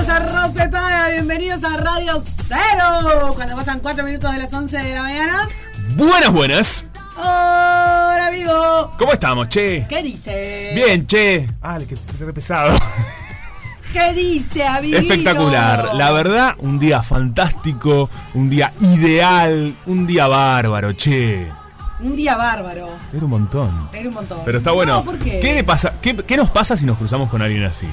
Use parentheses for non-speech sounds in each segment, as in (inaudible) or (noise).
Bienvenidos a Rompe Paga, bienvenidos a Radio Cero. Cuando pasan 4 minutos de las 11 de la mañana. Buenas, buenas. Hola amigo. ¿Cómo estamos, che? ¿Qué dice? Bien, che. Ah, que se re pesado. ¿Qué dice, amiguito? Espectacular. La verdad, un día fantástico, un día ideal, un día bárbaro, che. Un día bárbaro. Era un montón. Era un montón. Pero está bueno. No, ¿por qué? le pasa? ¿Qué, qué nos pasa si nos cruzamos con alguien así?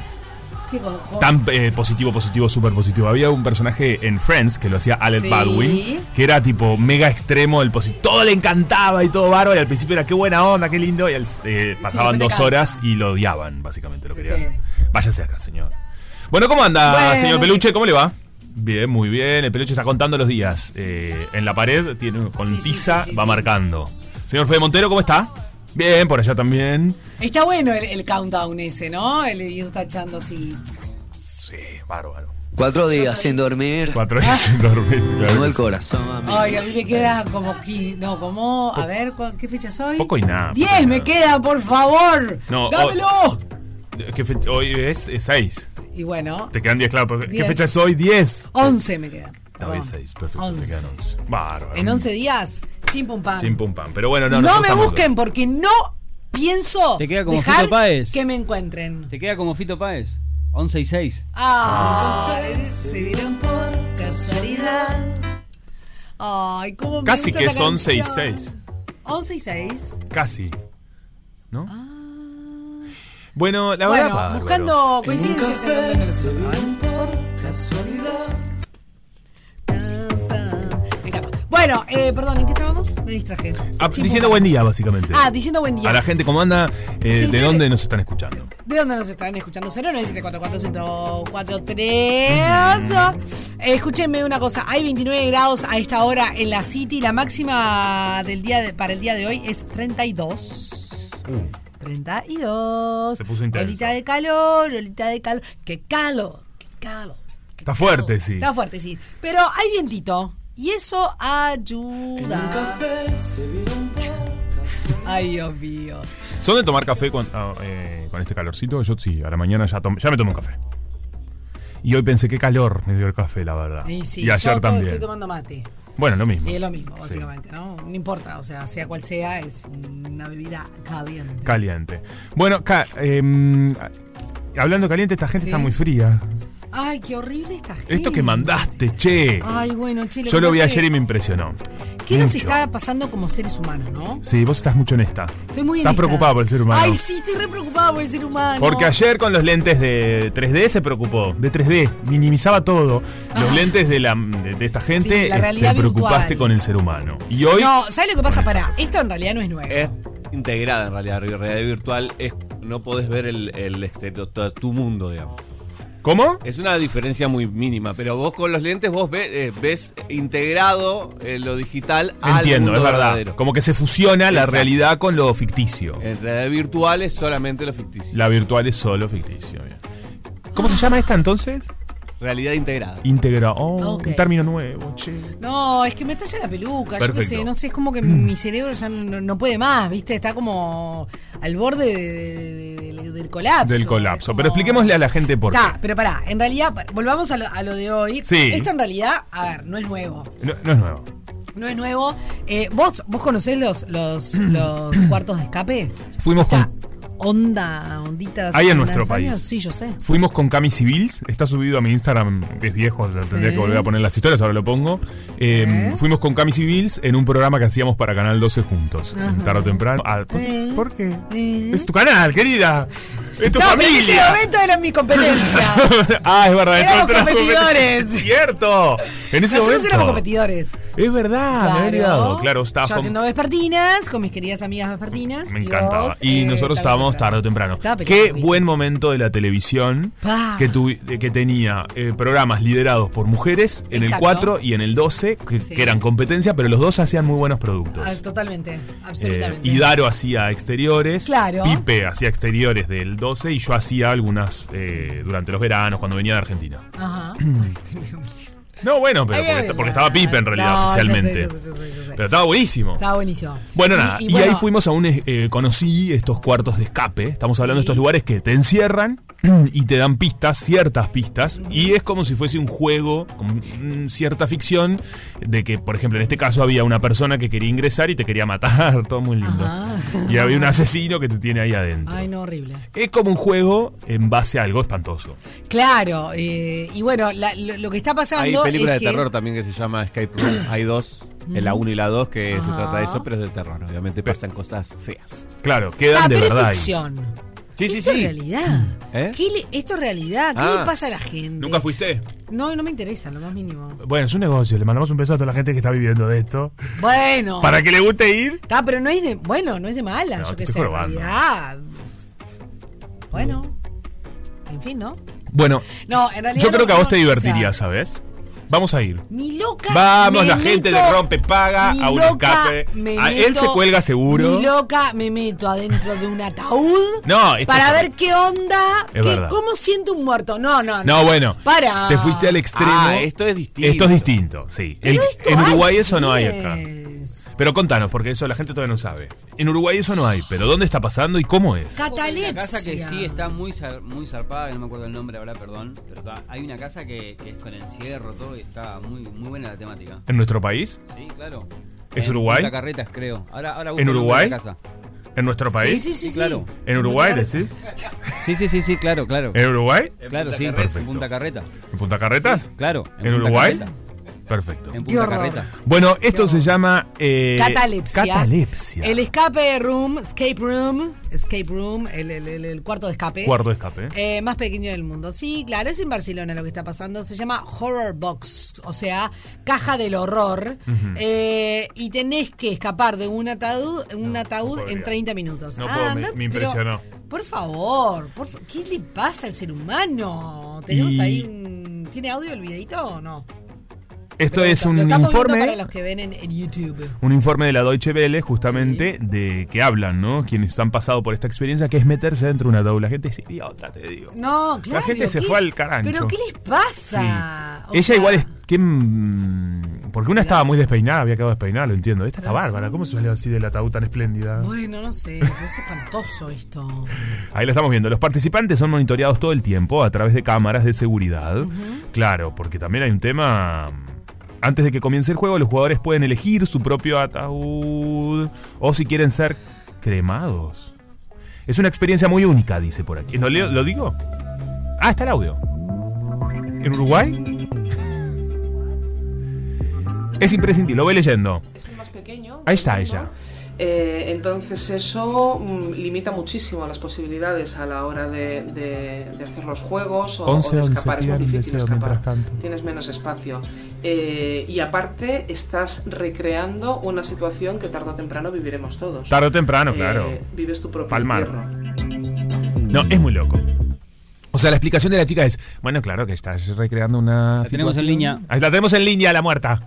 ¿Qué co- co- Tan eh, positivo, positivo, súper positivo. Había un personaje en Friends que lo hacía Alec Sí. Baldwin, que era tipo mega extremo, el todo le encantaba y todo bárbaro, y al principio era qué buena onda, qué lindo, y al- eh, pasaban dos horas y lo odiaban, básicamente, lo querían. Sí. Váyase acá, señor. Bueno, ¿cómo anda, Bueno, señor Peluche? ¿Cómo le va? Bien, muy bien. El peluche está contando los días. Eh, en la pared tiene con tiza va marcando. Señor Fede Montero, ¿cómo está? Bien, por allá también. Está bueno el, el countdown ese, ¿no? El ir tachando así. Sí, bárbaro. Cuatro días sin dormir. Cuatro días sin dormir. (laughs) claro el corazón. amigo. Ay, a mí me queda como no, como a ver, ¿cu- ¿qué fecha soy? Poco y nada, y Diez me nada. queda, por favor. No, dámelo. ¿Qué fe- hoy es 6. Y bueno, Te quedan 10, claro. pero ¿Qué Diez. fecha es hoy? 10. 11 me quedan. No, es 6, perfecto. Te 11. quedan 11. Bárbaro. En 11 días, chim pum pam. Sin pum pam. Pero bueno, no, no me estamos- busquen porque no pienso Te queda como dejar Fito Páez. que me encuentren. Te queda como Fito Páez. 11 y 6. Ay, se vieron por casualidad. Ay, cómo me Casi gusta que es 11 y canción. 6. 11 y 6. Casi. ¿No? Bueno, la verdad. Ah. Bueno, bárbaro. buscando coincidencias en donde no. Bueno, eh, perdón, ¿en qué estábamos? Me distraje. Ah, diciendo buen día, básicamente. Ah, diciendo buen día. A la gente, ¿cómo anda? Eh, Sí, ¿De dónde nos están escuchando? ¿De dónde nos están escuchando? 097441043. Eh, escúchenme una cosa, hay 29 grados a esta hora en la City, la máxima del día de- para el día de hoy es 32. 32. Uh. Se puso intenso. Olita de calor, olita de calor. ¡Qué calor! ¡Qué calor! qué Está calor. fuerte, sí. Está fuerte, sí. Pero hay vientito y eso ayuda. Ay, Dios mío. ¿Son de tomar café con, ah, eh, con este calorcito? Yo sí, a la mañana ya, ya me tomo un café. Y hoy pensé qué calor me dio el café, la verdad. Y, sí, y ayer yo también. estoy tomando mate. Bueno, lo mismo. Y es lo mismo, Sí. básicamente, ¿no? No importa, o sea, sea cual sea, es una bebida caliente. Caliente. Bueno, ca- em, hablando caliente, esta gente Sí. está muy fría. Ay, qué horrible esta gente. Esto que mandaste, che. Ay, bueno, che, Yo que lo vi ayer y me impresionó. ¿Qué nos está pasando como seres humanos, no? Sí, vos estás mucho en esta. Estoy muy Estás en esta. preocupado por el ser humano. Ay, sí, estoy re preocupada por el ser humano. Porque ayer con los lentes de 3D se preocupó. De 3D, minimizaba todo. Los lentes de, la, de, de esta gente, Sí, la eh, realidad te preocupaste virtual. con el ser humano. Y hoy. No, ¿sabes lo que pasa? Pará, esto en realidad no es nuevo. Es integrada en realidad. La realidad virtual es no podés ver el, el exterior, todo tu mundo, digamos. ¿Cómo? Es una diferencia muy mínima, pero vos con los lentes vos ve- eh, ves, integrado eh, lo digital al Entiendo, mundo es verdad. verdadero. Como que se fusiona la Exacto. realidad con lo ficticio. En realidad virtual es solamente lo ficticio. La virtual es solo ficticio. bien. ¿Cómo se llama esta entonces? Realidad integrada. Íntegra. Oh, un término nuevo, che. No, es que me talla la peluca, yo qué Perfecto. sé, no sé, es como que mi cerebro ya no, no puede más, ¿viste? Está como al borde de- de- de- de- del colapso. del colapso. Pero expliquémosle a la gente por qué. Está, pero pará, en realidad, volvamos a lo, a lo de hoy. Sí. Esto en realidad, a ver, no es nuevo. No, no es nuevo. No es nuevo. Eh, ¿vos, ¿Vos conocés los, los, los (clears throat) cuartos de escape? Fuimos con, onda, onditas. Hay en nuestro años. país. Sí, yo sé. fuimos con Cami Civils. Está subido a mi Instagram, que es viejo, tendría que volver a poner las historias, ahora lo pongo. Eh, Fuimos con Cami Civils en un programa que hacíamos para Canal 12 juntos. Tarde o temprano. Ah, ¿por, Eh. por qué? Eh. Es tu canal, querida. Es tu no, pero en ese familia. momento era mi competencia. (laughs) ah, es verdad. Éramos competidores. Es (laughs) cierto. En ese Nosotros momento. éramos competidores. Es verdad, me había olvidado. Claro, estabas Yo haciendo vespertinas con mis queridas amigas vespertinas. Me y encantaba. vos, y eh, nosotros estábamos tarde o temprano. Estaba Qué buen momento de la televisión Pa. que, tuvi- de- que tenía eh, programas liderados por mujeres en Exacto. el 4 y en el 12, que, Sí. que eran competencia, pero los dos hacían muy buenos productos. Ah, totalmente, Eh, absolutamente. y Daro hacía exteriores, Claro. Pipe hacía exteriores del 12 y yo hacía algunas eh, durante los veranos cuando venía de Argentina. Ajá. (clears throat) No, bueno, pero porque, ay, porque estaba Pipe en realidad No, yo sé, oficialmente. yo sé, yo sé, yo sé. Pero estaba buenísimo. Estaba buenísimo. Bueno, nada, y, bueno, ahí fuimos a un. eh, conocí estos cuartos de escape. Estamos hablando de estos lugares que te encierran (clears throat) y te dan pistas, ciertas pistas. Y es como si fuese un juego con cierta ficción de que, por ejemplo, en este caso había una persona que quería ingresar y te quería matar. (laughs) Todo muy lindo. Ajá. Y había un asesino que te tiene ahí adentro. Ay, no, horrible. Es como un juego en base a algo espantoso. Claro, eh, y bueno, la- lo, lo que está pasando. Películas es de que- terror también que se llama Escape Room. (clears throat) Hay dos, en la 1 y la 2, que se Ajá. trata de eso, pero es de terror. Obviamente pasan cosas feas. Claro, quedan Ah, de pero verdad es ahí. ficción. Sí, sí, esto sí. es realidad. ¿Eh? ¿Qué le- esto es realidad. ¿Qué Ah. le pasa a la gente? ¿Nunca fuiste? No, no me interesa, lo más mínimo. Bueno, es un negocio. Le mandamos un beso a toda la gente que está viviendo de esto. Bueno. Para que le guste ir. Está, pero no es de. Bueno, no es de mala, No, yo te qué estoy sé. Realidad. Bueno. En fin, ¿no? Bueno, No, en realidad. Yo creo no- que a vos no, te o divertiría, sea, ¿sabes? Vamos a ir. Ni loca. Vamos, me la gente de Rompe Paga a un escape. me A- él meto- se cuelga seguro. Ni loca me meto adentro de un ataúd. (laughs) No, Para es- ver qué onda. Es qué- verdad. ¿Cómo siento un muerto? No, no, no. No, bueno. Para. Te fuiste al extremo. Ah, esto es distinto. Esto es distinto, sí. Pero El- esto en hay, Uruguay eso no hay acá. Pero contanos, porque eso la gente todavía no sabe. En Uruguay eso no hay, pero ¿dónde está pasando y cómo es? Hay Catalepsia. una casa que sí está muy, zar- muy zarpada, que no me acuerdo el nombre ahora, perdón. Pero está- hay una casa que, que es con encierro, todo, y está muy, muy buena la temática. ¿En nuestro país? Sí, claro. ¿Es En Uruguay? Punta Carretas, creo. Ahora, ahora ¿En Uruguay? casa. ¿En nuestro país? Sí, sí, sí. sí. claro. ¿En Uruguay decís? Sí, sí, sí, sí, claro, claro. ¿En Uruguay? claro, sí. Perfecto. En Punta Carreta. ¿En Punta Carretas? Claro. ¿En Punta Uruguay? Perfecto. En Punta. Carreta. Bueno, esto se llama... eh, Catalepsia. Catalepsia. El escape room, escape room, escape room, el, el- el- el cuarto de escape. Cuarto de escape. Eh, más pequeño del mundo. Sí, claro, es en Barcelona lo que está pasando. Se llama Horror Box, o sea, caja del horror. Eh, y tenés que escapar de un ataúd, un No, ataúd no en podría. 30 minutos. No puedo, me- pero, impresionó. por favor, por ¿qué le pasa al ser humano? ¿Tenemos Y- ahí un... ¿Tiene audio el videito o no? Esto Pero es un informe... para los que ven en, en YouTube. un informe de la Deutsche Welle, justamente, de que hablan, ¿no? Quienes han pasado por esta experiencia, que es meterse dentro de un ataúd. La gente es idiota, te digo. No, claro. gente se ¿qué- fue al carancho. ¿Pero qué les pasa? O Ella sea, igual es. ¿qué, mm, porque una estaba muy despeinada, había quedado despeinada, lo entiendo. Esta está bárbara. ¿Cómo se salió así del ataúd tan espléndida? Bueno, no sé, es espantoso esto. Ahí lo estamos viendo. Los participantes son monitoreados todo el tiempo a través de cámaras de seguridad. Claro, porque también hay un tema. Antes de que comience el juego, los jugadores pueden elegir su propio ataúd o si quieren ser cremados. Es una experiencia muy única, dice por aquí. ¿Lo, digo? Ah, está el audio. ¿En Uruguay? (laughs) Es imprescindible, lo voy leyendo. más pequeño. Ahí está ella. Eh, entonces eso mm, limita muchísimo las posibilidades a la hora de, de- de hacer los juegos o, o 11, de 11, escapar. Es más difícil escapar. mientras tanto. Tienes menos espacio. Eh, y aparte estás recreando una situación que tarde o temprano viviremos todos. Tarde o temprano, Eh, claro. Vives tu propio Palmar. No, es muy loco. O sea, la explicación de la chica es, bueno, claro que estás recreando una... La tenemos en línea. Ahí la tenemos en línea, la muerta.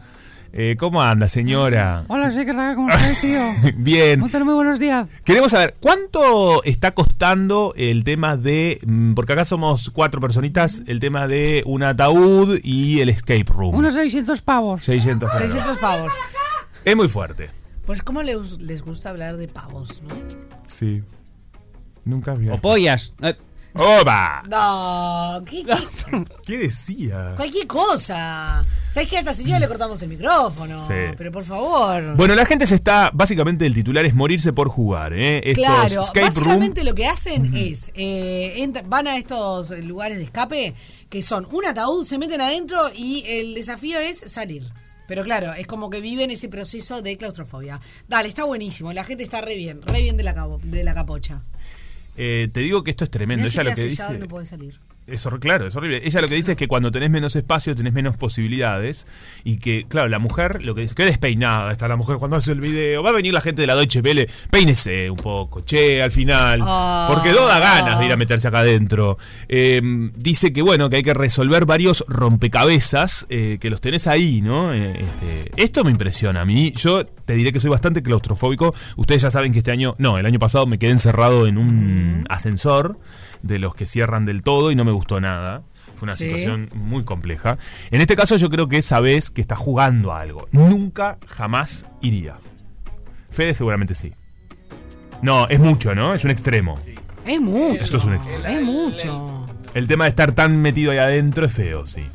Eh, ¿Cómo anda, señora? Hola, sí, ¿qué tal? ¿Cómo estás, tío? (laughs) Bien. Muy buenos días. Queremos saber, ¿cuánto está costando el tema de... mm, Porque acá somos cuatro personitas, el tema de un ataúd y el escape room. Unos 600 pavos. 600 claro. 600 pavos. Es muy fuerte. Pues cómo les, les gusta hablar de pavos, ¿no? Sí. Nunca había. O pollas. Eh, ¡Oba! No, ¿qué, qué- (laughs) ¿Qué decía? cualquier cosa. ¿Sabes qué? A esta señora le cortamos el micrófono. Sí. Pero por favor. Bueno, la gente se está. Básicamente, el titular es morirse por jugar, ¿eh? Estos Claro, escape room. básicamente lo que hacen es, eh, van a estos lugares de escape que son un ataúd, se meten adentro y el desafío es salir. Pero claro, es como que viven ese proceso de claustrofobia. Dale, está buenísimo, la gente está re bien, re bien de la, de la capocha. Eh, te digo que esto es tremendo. Mirá si Ella lo que dice. no puede salir. Es claro, es horrible. Ella lo que dice es que cuando tenés menos espacio tenés menos posibilidades y que, claro, la mujer lo que dice, que despeinada está la mujer cuando hace el video. Va a venir la gente de la Deutsche Welle, peínese un poco, che, al final. Ah. Porque no da ganas de ir a meterse acá adentro. Eh, dice que, bueno, que hay que resolver varios rompecabezas eh, que los tenés ahí, ¿no? Eh, este, esto me impresiona a mí. Yo te diré que soy bastante claustrofóbico. Ustedes ya saben que este año, no, el año pasado me quedé encerrado en un ascensor de los que cierran del todo y no me gustó nada. Fue una Sí. situación muy compleja. En este caso yo creo que sabes que estás jugando a algo. Nunca, jamás iría. Fede seguramente sí. No, es mucho, ¿no? Es un extremo. Es mucho. Esto es un extremo. Es mucho. El tema de estar tan metido ahí adentro es feo, sí.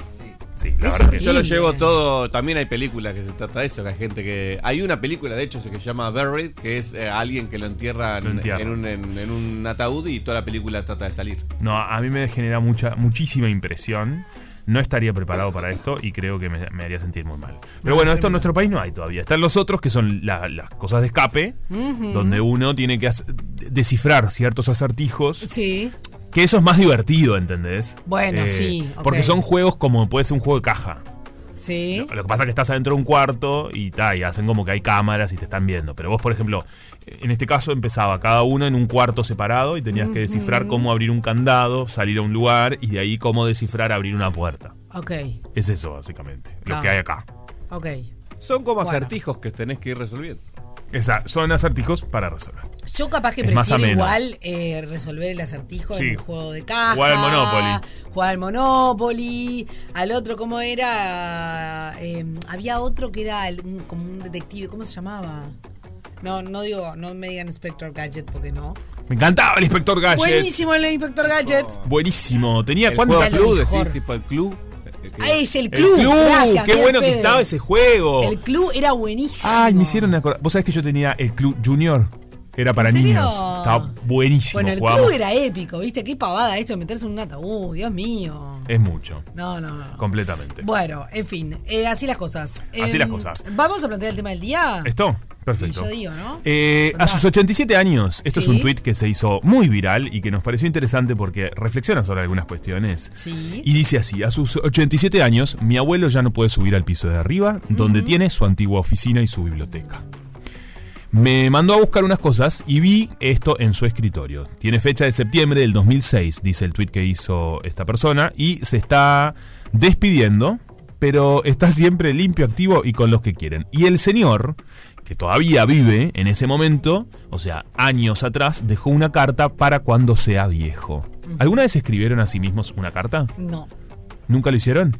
Sí, la Es verdad que Yo lo llevo todo. También hay películas que se trata de eso, que hay gente que. Hay una película, de hecho, que se llama Buried, que es eh, alguien que lo entierra. En, un, en- en un ataúd y toda la película trata de salir. No, a mí me genera mucha, muchísima impresión. No estaría preparado para esto y creo que me, me haría sentir muy mal. Pero bueno, esto en nuestro país no hay todavía. Están los otros que son la- las cosas de escape, donde uno tiene que descifrar ciertos acertijos. Sí. Que eso es más divertido, ¿entendés? Eh, Bueno, sí, ok. Porque son juegos como puede ser un juego de caja. Sí. Lo que pasa es que estás adentro de un cuarto y, ta, y hacen como que hay cámaras y te están viendo. Pero vos, por ejemplo, en este caso empezaba cada uno en un cuarto separado y tenías que descifrar cómo abrir un candado, salir a un lugar y de ahí cómo descifrar abrir una puerta. Ok, Es eso, básicamente, lo Ah. que hay acá. ok. Son como Bueno. acertijos que tenés que ir resolviendo. Esa, son acertijos para resolver. Yo capaz que Es prefiero igual eh, resolver el acertijo Sí. en un juego de caja. Jugar al Monopoly. Jugar al Monopoly. Al otro, ¿cómo era? Eh, había otro que era el- un- como un detective. ¿Cómo se llamaba? No, no digo, no me digan Inspector Gadget porque no. Me encantaba el Inspector Gadget. Buenísimo el Inspector Gadget. Buenísimo. Tenía cuánto. club, decís, tipo el club. Ah, es el El club. club, Gracias, qué bueno que estaba ese juego. El club era buenísimo. Ay, me hicieron acordar. Vos sabés que yo tenía el club Junior. Era para niños. Estaba buenísimo. Bueno, el jugábamos. club era épico, ¿viste? Qué pavada esto de meterse en un ataúd, Dios mío. Es mucho. No, no, no. Completamente. Bueno, en fin, eh, así las cosas. Así Em, las cosas. Vamos a plantear el tema del día. ¿Esto? Perfecto. Y yo digo, ¿no? Eh, a sus 87 años, esto es Sí. un tuit que se hizo muy viral y que nos pareció interesante porque reflexiona sobre algunas cuestiones. Sí. Y dice así, a sus 87 años, mi abuelo ya no puede subir al piso de arriba, donde tiene su antigua oficina y su biblioteca. Me mandó a buscar unas cosas y vi esto en su escritorio. Tiene fecha de septiembre del 2006, dice el tuit que hizo esta persona, y se está despidiendo, pero está siempre limpio, activo y con los que quieren. Y el señor, que todavía vive en ese momento, o sea, años atrás, dejó una carta para cuando sea viejo. ¿Alguna vez escribieron a sí mismos una carta? No, ¿Nunca lo hicieron?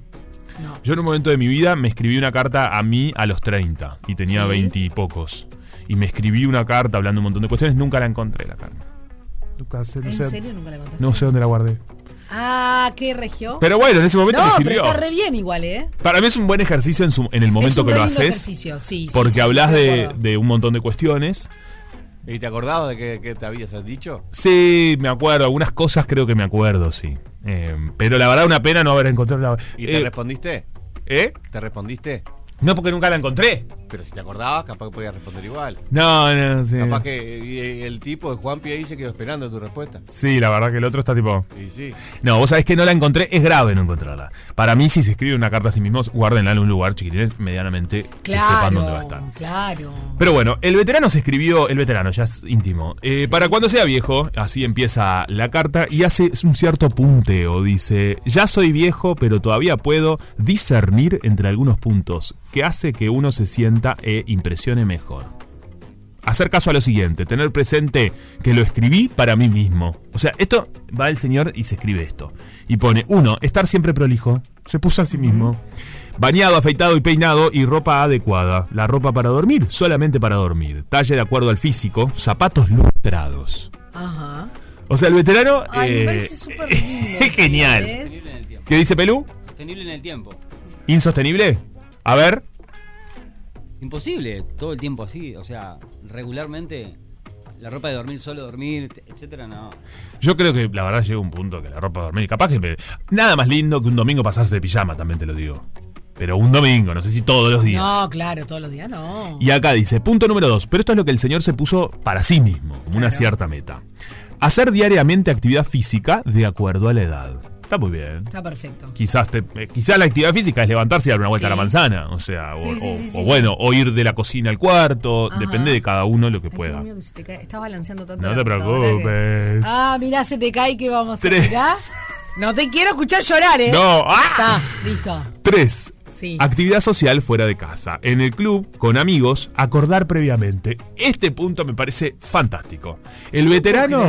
no. Yo en un momento de mi vida me escribí una carta a mí a los 30 y tenía Sí. 20 y pocos. Y me escribí una carta hablando un montón de cuestiones, nunca la encontré la carta. Nunca sé, no ¿En sé, serio nunca la contaste? no sé dónde la guardé. Ah, ¿qué regio? Pero bueno, en ese momento no, me pero sirvió. está re bien igual, ¿eh? Para mí es un buen ejercicio en, su- en el Es momento un que lo haces. ejercicio, sí, porque sí, sí, hablas de de, un montón de cuestiones. ¿Y te acordabas de qué, qué te habías dicho? Sí, me acuerdo, algunas cosas creo que me acuerdo, sí. Eh, pero la verdad una pena no haber encontrado la... ¿Y te Eh, respondiste? ¿Eh? ¿Te respondiste? No, porque nunca la encontré. Pero si te acordabas, capaz que podías responder igual. No, no, sí. Capaz que el tipo de Juan ahí se quedó esperando tu respuesta. Sí, la verdad que el otro está tipo... Y sí. No, vos sabés que no la encontré, es grave no encontrarla. Para mí, si se escribe una carta a sí mismos, guárdenla en un lugar, chiquilines, medianamente que sepan dónde va a estar. Claro, claro. Pero bueno, el veterano se escribió, el veterano ya es íntimo, eh, para cuando sea viejo, así empieza la carta y hace un cierto punteo, dice, ya soy viejo pero todavía puedo discernir entre algunos puntos que hace que uno se sienta e impresione mejor. Hacer caso a lo siguiente, tener presente que lo escribí para mí mismo. O sea, esto va el señor y se escribe esto. Y pone, uno, estar siempre prolijo. Se puso a sí mismo. Bañado, afeitado y peinado y ropa adecuada. La ropa para dormir, solamente para dormir. Talle de acuerdo al físico, zapatos lustrados. Ajá. O sea, el veterano Ay, me eh, parece súper lindo. (laughs) es genial. ¿sabes? Sostenible en el tiempo. ¿Qué dice Pelú? Sostenible en el tiempo. ¿Insostenible? A ver. Imposible, todo el tiempo así, o sea, regularmente la ropa de dormir solo dormir, etcétera, no. Yo creo que la verdad llega un punto que la ropa de dormir. Capaz que me- nada más lindo que un domingo pasarse de pijama, también te lo digo. Pero un domingo, no sé si todos los días. No, claro, todos los días no. Y acá dice, punto número dos, pero esto es lo que el señor se puso para sí mismo, como una cierta meta. Hacer diariamente actividad física de acuerdo a la edad. Está muy bien. Está perfecto. Quizás, te- eh, quizás la actividad física es levantarse y dar una vuelta Sí. a la manzana. O sea, o, Sí, sí, o- sí, sí, o sí. bueno, o ir de la cocina al cuarto. Ajá. Depende de cada uno lo que Ay, pueda. Mío, que se te cae. Estás balanceando tanto. No te que- preocupes. Ah, mirá, se te cae que vamos a Tres. mirá. No te quiero escuchar llorar, ¿eh? No, ¡ah! Está, listo. 3. Sí. Actividad social fuera de casa. En el club, con amigos, acordar previamente. Este punto me parece fantástico. El Yo veterano.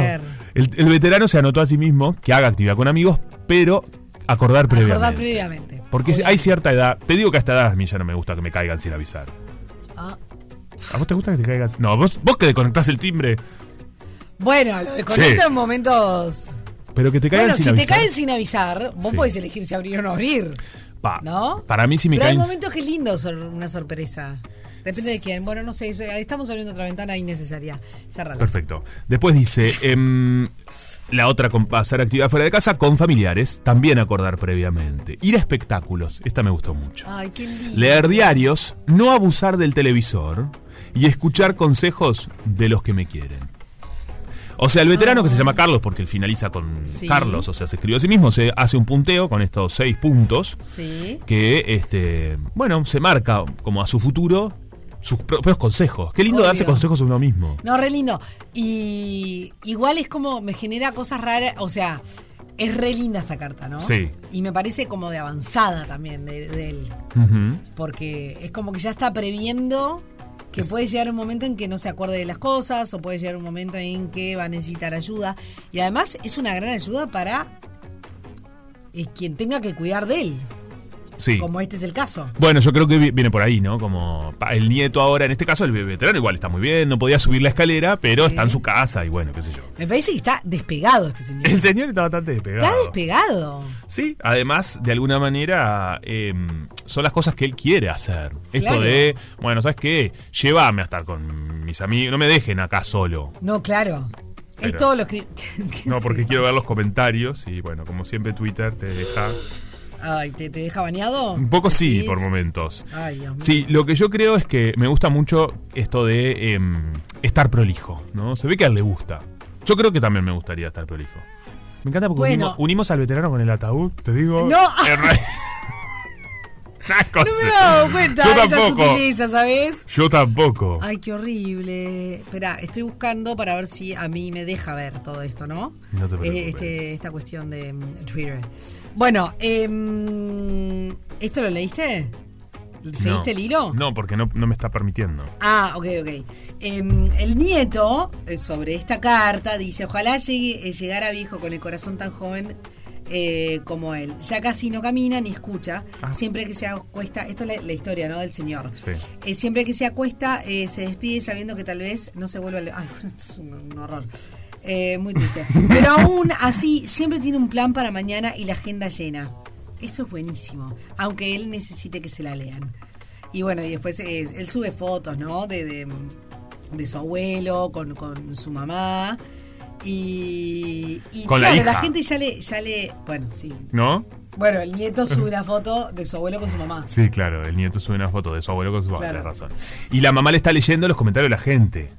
El, el veterano se anotó a sí mismo que haga actividad con amigos, pero acordar previamente. Acordar previamente. Porque Obviamente. hay cierta edad. Te digo que a esta edad a mí ya no me gusta que me caigan sin avisar. Ah. ¿A vos te gusta que te caigan? No, vos, vos que desconectás el timbre, Bueno, lo desconecto Sí. en momentos. pero que te caigan Bueno, sin si avisar. te caen sin avisar, vos Sí. podés elegir si abrir o no abrir. Pa, ¿No? Para mí si me Pero hay caen... momentos que es lindo una sorpresa. Depende de quién. Bueno, no sé, estamos abriendo otra ventana innecesaria. Cerrala. Perfecto. Después dice, em, la otra, hacer actividad fuera de casa con familiares, también acordar previamente. Ir a espectáculos, esta me gustó mucho. Ay, qué lindo. Leer diarios, no abusar del televisor y escuchar consejos de los que me quieren. O sea, el veterano que se llama Carlos, porque él finaliza con Sí. Carlos, o sea, se escribió a sí mismo, se hace un punteo con estos seis puntos Sí. que, este, bueno, se marca como a su futuro sus propios consejos. Qué lindo Obvio. darse consejos a uno mismo. No, re lindo. Y igual es como me genera cosas raras, o sea, es re linda esta carta, ¿no? Sí. Y me parece como de avanzada también de, de él. Porque es como que ya está previendo que puede llegar un momento en que no se acuerde de las cosas o puede llegar un momento en que va a necesitar ayuda. Y además es una gran ayuda para eh, quien tenga que cuidar de él, Sí. como este es el caso. Bueno, yo creo que vi- viene por ahí, ¿no? Como el nieto ahora, en este caso el veterano igual está muy bien, no podía subir la escalera, pero Sí. está en su casa y bueno, qué sé yo. Me parece que está despegado este señor. El señor está bastante despegado. Está despegado. Sí, además, de alguna manera, eh, son las cosas que él quiere hacer. Esto Claro. de, bueno, ¿sabes qué? Llévame a estar con mis amigos, no me dejen acá solo. No, claro. Es todo lo que. (laughs) ¿qué No, porque quiero ver los comentarios y bueno, como siempre Twitter te deja... Ay, ¿te, te deja bañado? Un poco sí, por momentos. Ay, Dios mío. Sí, lo que yo creo es que me gusta mucho esto de em, estar prolijo, ¿no? Se ve que a él le gusta. Yo creo que también me gustaría estar prolijo. Me encanta porque Bueno. unimos, unimos al veterano con el ataúd, te digo. No. (laughs) Una cosa. No me he dado cuenta Yo de esa tampoco. sutileza, ¿sabes? Yo tampoco. Ay, qué horrible. Espera, estoy buscando para ver si a mí me deja ver todo esto, ¿no? No te preocupes. Eh, este- esta cuestión de mm, Twitter. Bueno, em, ¿esto lo leíste? ¿Seguiste No. el hilo? No, porque no, no me está permitiendo. Ah, ok, ok. Em, el nieto, eh, sobre esta carta, dice, ojalá llegue, eh, llegara viejo con el corazón tan joven eh, como él. Ya casi no camina ni escucha. Ah. Siempre que se acuesta, esto es la, la historia, ¿no? Del señor. Sí. Eh, siempre que se acuesta, eh, se despide sabiendo que tal vez no se vuelva a... Ay, esto (laughs) es un, un horror. Muy triste. (laughs) Pero aún así, siempre tiene un plan para mañana y la agenda llena. Eso es buenísimo. Aunque él necesite que se la lean. Y bueno, y después él sube fotos, ¿no? De, de, de su abuelo con, con su mamá. Y, y Con la claro, hija. la gente ya le, ya le. Bueno, sí. ¿No? Bueno, el nieto (laughs) sube una foto de su abuelo con su mamá. Sí, claro. El nieto sube una foto de su abuelo con su papá, Claro. tenés razón. Y la mamá le está leyendo los comentarios de la gente.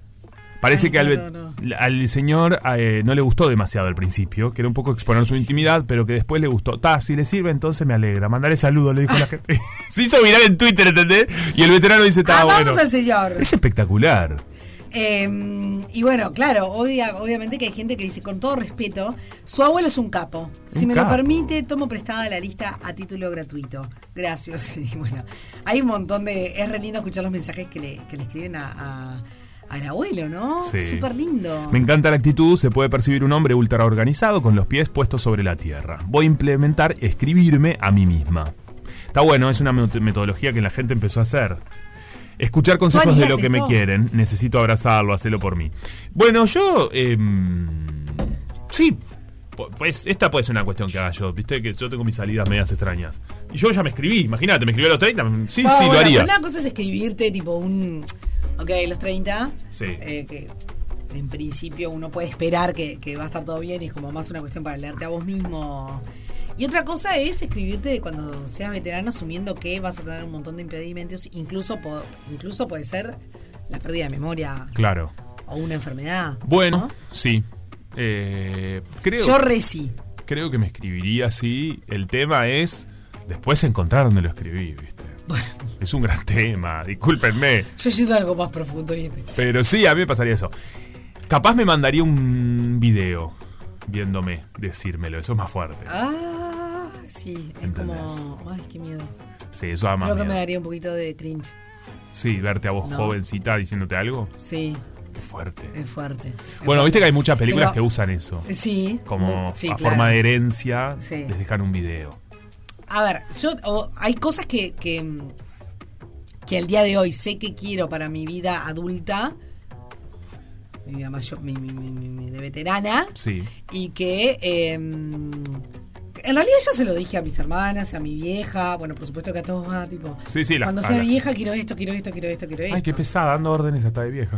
Parece Ay, que al, no, ve- no, al señor eh, no le gustó demasiado al principio, que era un poco exponer su intimidad, pero que después le gustó. Ta, si le sirve, entonces me alegra. Mandale saludos, le dijo la gente. (laughs) Se hizo viral en Twitter, ¿entendés? Y el veterano dice, está Amamos bueno. al señor. Es espectacular. Eh, y bueno, claro, obvia- obviamente que hay gente que dice, con todo respeto, su abuelo es un capo. Si Un me capo. lo permite, tomo prestada la lista a título gratuito. Gracias. (laughs) Y bueno, hay un montón de... Es re lindo escuchar los mensajes que le, que le escriben a, a- al abuelo, ¿no? Sí. Súper lindo. Me encanta la actitud, se puede percibir un hombre ultra organizado con los pies puestos sobre la tierra. Voy a implementar escribirme a mí misma. Está bueno, es una met- metodología que la gente empezó a hacer. Escuchar consejos de lo que me quieren, necesito abrazarlo, hacelo por mí. Bueno, yo... em, Sí. pu- Pues esta puede ser una cuestión que haga yo, viste que yo tengo mis salidas medias extrañas. Y yo ya me escribí, imagínate, me escribí a los 30, sí, Ah, sí, lo haría. Una cosa es escribirte tipo un. Ok, los 30. Sí. eh, que en principio uno puede esperar que, que va a estar todo bien y es como más una cuestión para leerte a vos mismo. Y otra cosa es escribirte cuando seas veterano asumiendo que vas a tener un montón de impedimentos, incluso, po- incluso puede ser la pérdida de memoria Claro. o una enfermedad. Bueno, sí. Eh, creo, Yo re sí. creo que me escribiría así. El tema es después encontrar dónde lo escribí, ¿viste? Es un gran tema, discúlpenme. Yo siento algo más profundo. ¿viste? Pero sí, a mí me pasaría eso. Capaz me mandaría un video viéndome decírmelo, eso es más fuerte. Ah, sí. Es ¿Entendés? como. Ay, qué miedo. Sí, eso da más Creo que me daría un poquito de cringe. Sí, verte a vos No. jovencita diciéndote algo. Sí, Qué fuerte. es fuerte. Es Bueno, viste que hay muchas películas Pero- que usan eso. Sí. Como sí, a claro. forma de herencia, Sí. les dejan un video. A ver, yo hay cosas que, que, mm, que el día de hoy sé que quiero para mi vida adulta, mi vida mayor, mi, mi- mi- mi- mi de veterana, Sí. y que eh, en realidad yo se lo dije a mis hermanas, a mi vieja, bueno, por supuesto que a todos va, tipo, Sí, sí, la- cuando sea la- vieja quiero esto, quiero esto, quiero esto, quiero esto. Ay, qué pesada, dando órdenes hasta de vieja.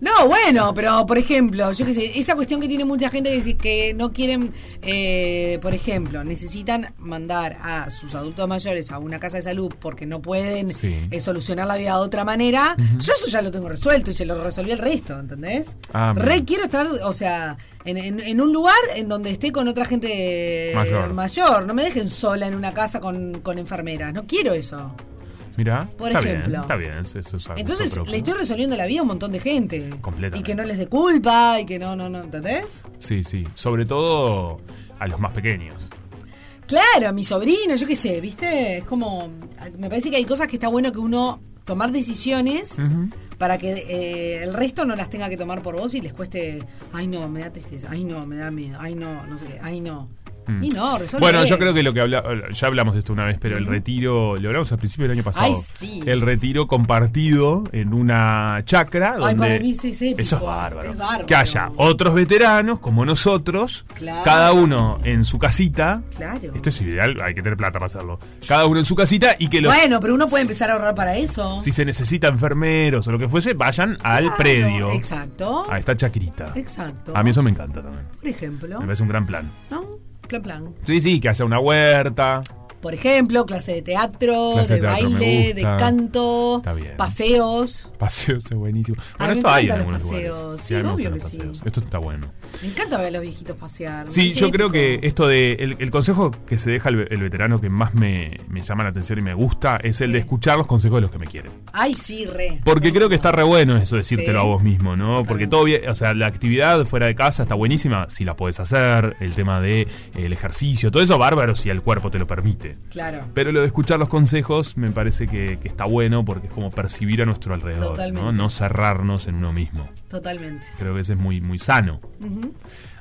No, bueno, pero por ejemplo, yo qué sé, esa cuestión que tiene mucha gente que, dice que no quieren, eh, por ejemplo, necesitan mandar a sus adultos mayores a una casa de salud porque no pueden Sí. eh, solucionar la vida de otra manera. Yo eso ya lo tengo resuelto y se lo resolví el resto, ¿entendés? Ah. Re quiero estar, o sea, en, en- en un lugar en donde esté con otra gente Mayor. mayor. No me dejen sola en una casa con, con enfermeras. No quiero eso. Mira, Por está ejemplo. bien, está bien. Entonces le estoy resolviendo la vida a un montón de gente. Completamente. Y que no les dé culpa y que no, no, no, ¿entendés? Sí, sí. Sobre todo a los más pequeños. Claro, a mi sobrino, yo qué sé, ¿viste? Es como. Me parece que hay cosas que está bueno que uno tomar decisiones para que eh, el resto no las tenga que tomar por vos y les cueste. Ay, no, me da tristeza. Ay, no, me da miedo. Ay, no, no sé qué. Ay, no. Y no. Mm. Bueno, yo creo que lo que habla, ya hablamos de esto una vez, pero el retiro, lo hablamos al principio del año pasado. Ay, sí. El retiro compartido en una chacra donde Ay, para mí sí épico. eso es bárbaro. Es bárbaro. Que haya otros veteranos como nosotros, Claro. cada uno en su casita. Claro. Esto es ideal, hay que tener plata para hacerlo. Cada uno en su casita y que los Bueno, pero uno puede empezar a ahorrar para eso. si se necesita enfermeros o lo que fuese, vayan al Claro, predio. Exacto. A esta chacrita. Exacto. A mí eso me encanta también. Por ejemplo. Me parece un gran plan. ¿No? Plan, plan. Sí, sí, que haya una huerta. Por ejemplo, clase de teatro, Clase de, de teatro baile, de canto, paseos. Paseos es buenísimo. A Bueno, me esto hay en algunos paseos. lugares. Sí, me obvio que sí. Esto está bueno. Me encanta ver a los viejitos pasear. Sí, yo creo que esto de. El, el consejo que se deja el, ve- el veterano que más me, me llama la atención y me gusta es el de escuchar los consejos de los que me quieren. Ay, sí, re. Porque creo que está re bueno eso, decírtelo Sí. a vos mismo, ¿no? Porque todo bien, o sea, la actividad fuera de casa está buenísima si la podés hacer, el tema de eh, el ejercicio, todo eso bárbaro si el cuerpo te lo permite. Claro. Pero lo de escuchar los consejos me parece que, que está bueno porque es como percibir a nuestro alrededor, Totalmente. ¿no? No cerrarnos en uno mismo. Totalmente. Creo que ese es muy, muy sano.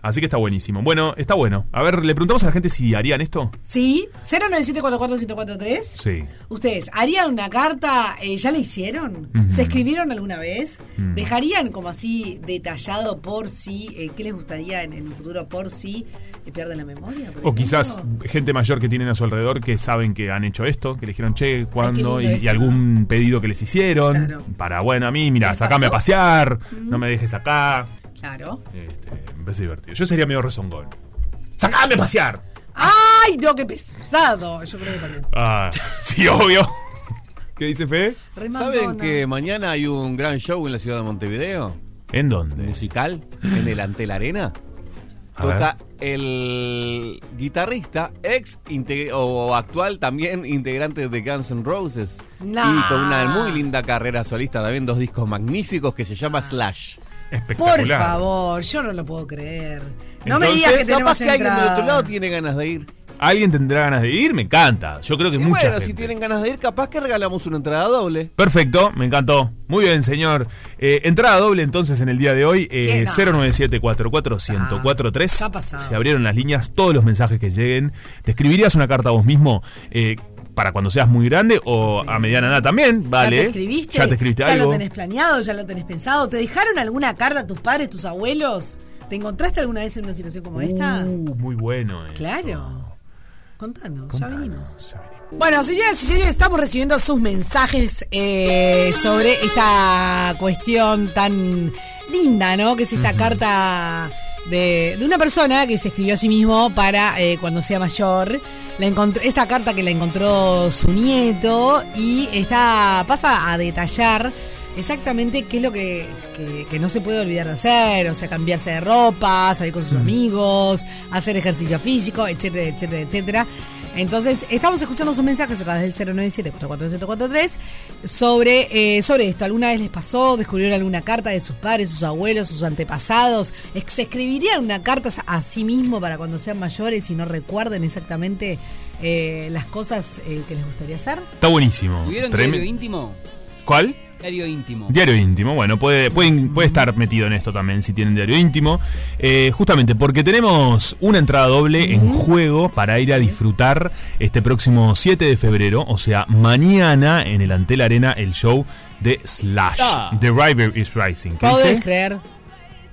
Así que está buenísimo. Bueno, está bueno. A ver, le preguntamos a la gente si harían esto. Sí, 097441043. Sí. Ustedes, ¿harían una carta? eh, ¿Ya la hicieron? ¿Se escribieron alguna vez? ¿Dejarían como así detallado por si, eh, qué les gustaría en, en un futuro por si eh, pierden la memoria? O quizás gente mayor que tienen a su alrededor que saben que han hecho esto, que le dijeron, che, ¿cuándo? Y, algún pedido que les hicieron. Claro. Para, bueno, a mí, mira, ¿Les sacame a pasear, no me dejes acá. Claro. Este, me parece divertido. Yo sería medio rezongón. ¡Sacame a pasear! ¡Ay, no, qué pesado! Yo creo que también. Ah, sí, obvio. ¿Qué dice Fe? ¿Saben que mañana hay un gran show en la ciudad de Montevideo? ¿En dónde? Musical, en el Antel Arena. A Toca el guitarrista, ex o actual también integrante de Guns N' Roses. Nah. Y con una muy linda carrera solista, también dos discos magníficos que se llama Slash. Espectacular. Por favor, yo no lo puedo creer. No me digas que Capaz tenemos que alguien del otro lado tiene ganas de ir. ¿Alguien tendrá ganas de ir? Me encanta. Yo creo que Y mucha bueno, gente. si tienen ganas de ir, capaz que regalamos una entrada doble. Perfecto, me encantó. Muy bien, señor. Eh, entrada doble entonces en el día de hoy. Eh, ¿Qué? No. 097441043. Está pasado. Se abrieron las líneas, todos los mensajes que lleguen. ¿Te escribirías una carta a vos mismo? eh, para cuando seas muy grande o a mediana edad también, ¿vale? ¿Ya te escribiste? Ya te escribiste ¿Ya algo. lo tenés planeado? ¿Ya lo tenés pensado? ¿Te dejaron alguna carta a tus padres, tus abuelos? ¿Te ¿Te encontraste alguna vez en una situación como esta? Uh, muy bueno eso. Claro. Contanos, ya Contanos, venimos. ya venimos. Bueno, señoras y señores, estamos recibiendo sus mensajes eh, sobre esta cuestión tan linda, ¿no? Que es esta carta de, de una persona que se escribió a sí mismo para eh, cuando sea mayor. La encontró, esta carta que la encontró su nieto y está, pasa a detallar exactamente qué es lo que, que- que no se puede olvidar de hacer, o sea, cambiarse de ropa, salir con sus amigos, hacer ejercicio físico, etcétera, etcétera, etcétera. Entonces, estamos escuchando sus mensajes a través del 097-44743 sobre, eh, sobre esto. ¿Alguna vez les pasó? ¿Descubrieron alguna carta de sus padres, sus abuelos, sus antepasados? ¿Se escribirían una carta a sí mismo para cuando sean mayores y no recuerden exactamente eh, las cosas eh, que les gustaría hacer? Está buenísimo. ¿Tuvieron Trem- diario íntimo? ¿Cuál? Diario íntimo. Diario íntimo, bueno, puede, puede, puede estar metido en esto también si tienen diario íntimo. Eh, justamente porque tenemos una entrada doble en juego para ir a disfrutar este próximo 7 de febrero, o sea, mañana en el Antel Arena, el show de Slash. Ah. The River is Rising. ¿Qué ¿Podés dice? creer?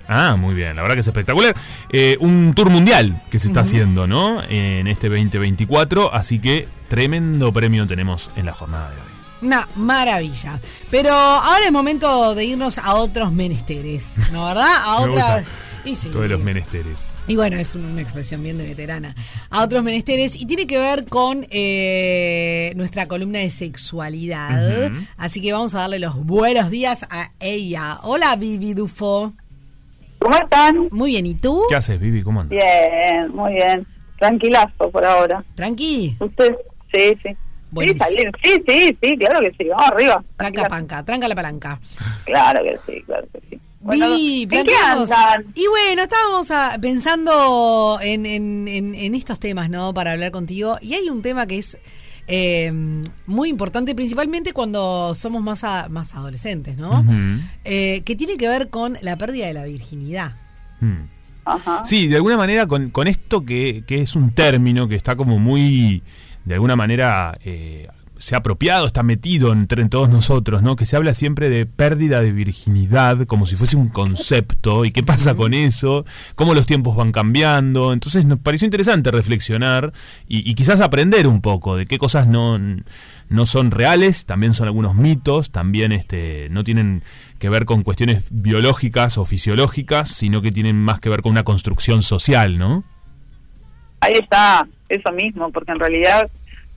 Ah, muy bien, la verdad que es espectacular. Eh, un tour mundial que se está haciendo, ¿no? En este 2024, así que tremendo premio tenemos en la jornada de hoy. Una maravilla. Pero ahora es momento de irnos a otros menesteres, ¿no verdad? A (laughs) otras. Y sí. Todos los menesteres. Y bueno, es un- una expresión bien de veterana. A otros menesteres. Y tiene que ver con eh, nuestra columna de sexualidad. Así que vamos a darle los buenos días a ella. Hola, Vivi Dufo. ¿Cómo están? Muy bien, ¿y tú? ¿Qué haces, Vivi? ¿Cómo andas? Bien, muy bien. Tranquilazo por ahora. Tranqui. ¿Usted? Sí, sí. Buenísimo. Sí, salir. sí, sí, sí, claro que sí. Vamos arriba. Tranca panca, tranca la palanca. Claro que sí, claro que sí. Bueno, Vivi, ¿en qué planteamos. Y bueno, estábamos ah, pensando en, en- en- en estos temas, ¿no? Para hablar contigo. Y hay un tema que es eh, muy importante, principalmente cuando somos más, a- más adolescentes, ¿no? Eh, que tiene que ver con la pérdida de la virginidad. Hmm. Ajá. Sí, de alguna manera con, con esto que, que es un término que está como muy, de alguna manera, eh, se ha apropiado, está metido entre todos nosotros, ¿no? Que se habla siempre de pérdida de virginidad, como si fuese un concepto, y qué pasa con eso, cómo los tiempos van cambiando. Entonces nos pareció interesante reflexionar y, y quizás aprender un poco de qué cosas no, no son reales, también son algunos mitos, también este, no tienen que ver con cuestiones biológicas o fisiológicas, sino que tienen más que ver con una construcción social, ¿no? Ahí está, eso mismo, porque en realidad,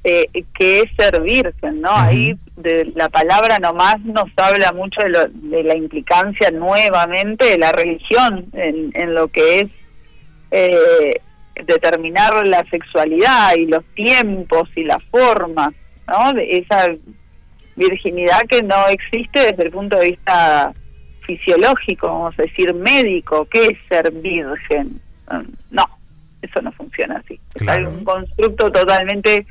eh, ¿qué es ser virgen? no Ahí de la palabra nomás nos habla mucho de, lo- de la implicancia nuevamente de la religión en, en lo que es eh, determinar la sexualidad y los tiempos y las formas, ¿no? De esa virginidad que no existe desde el punto de vista fisiológico, vamos a decir médico, ¿qué es ser virgen? No, eso no funciona así. Claro. Es un constructo totalmente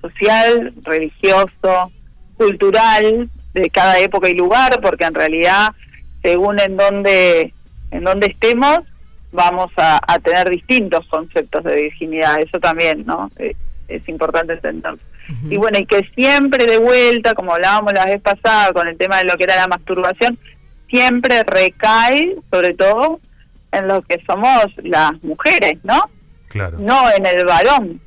social, religioso, cultural, de cada época y lugar, porque en realidad, según en donde, en donde estemos, vamos a, a tener distintos conceptos de virginidad. Eso también, ¿no? Eh, es importante entender. Y bueno, y que siempre de vuelta, como hablábamos la vez pasada con el tema de lo que era la masturbación, siempre recae, sobre todo, en lo que somos las mujeres, ¿no? Claro. No en el varón.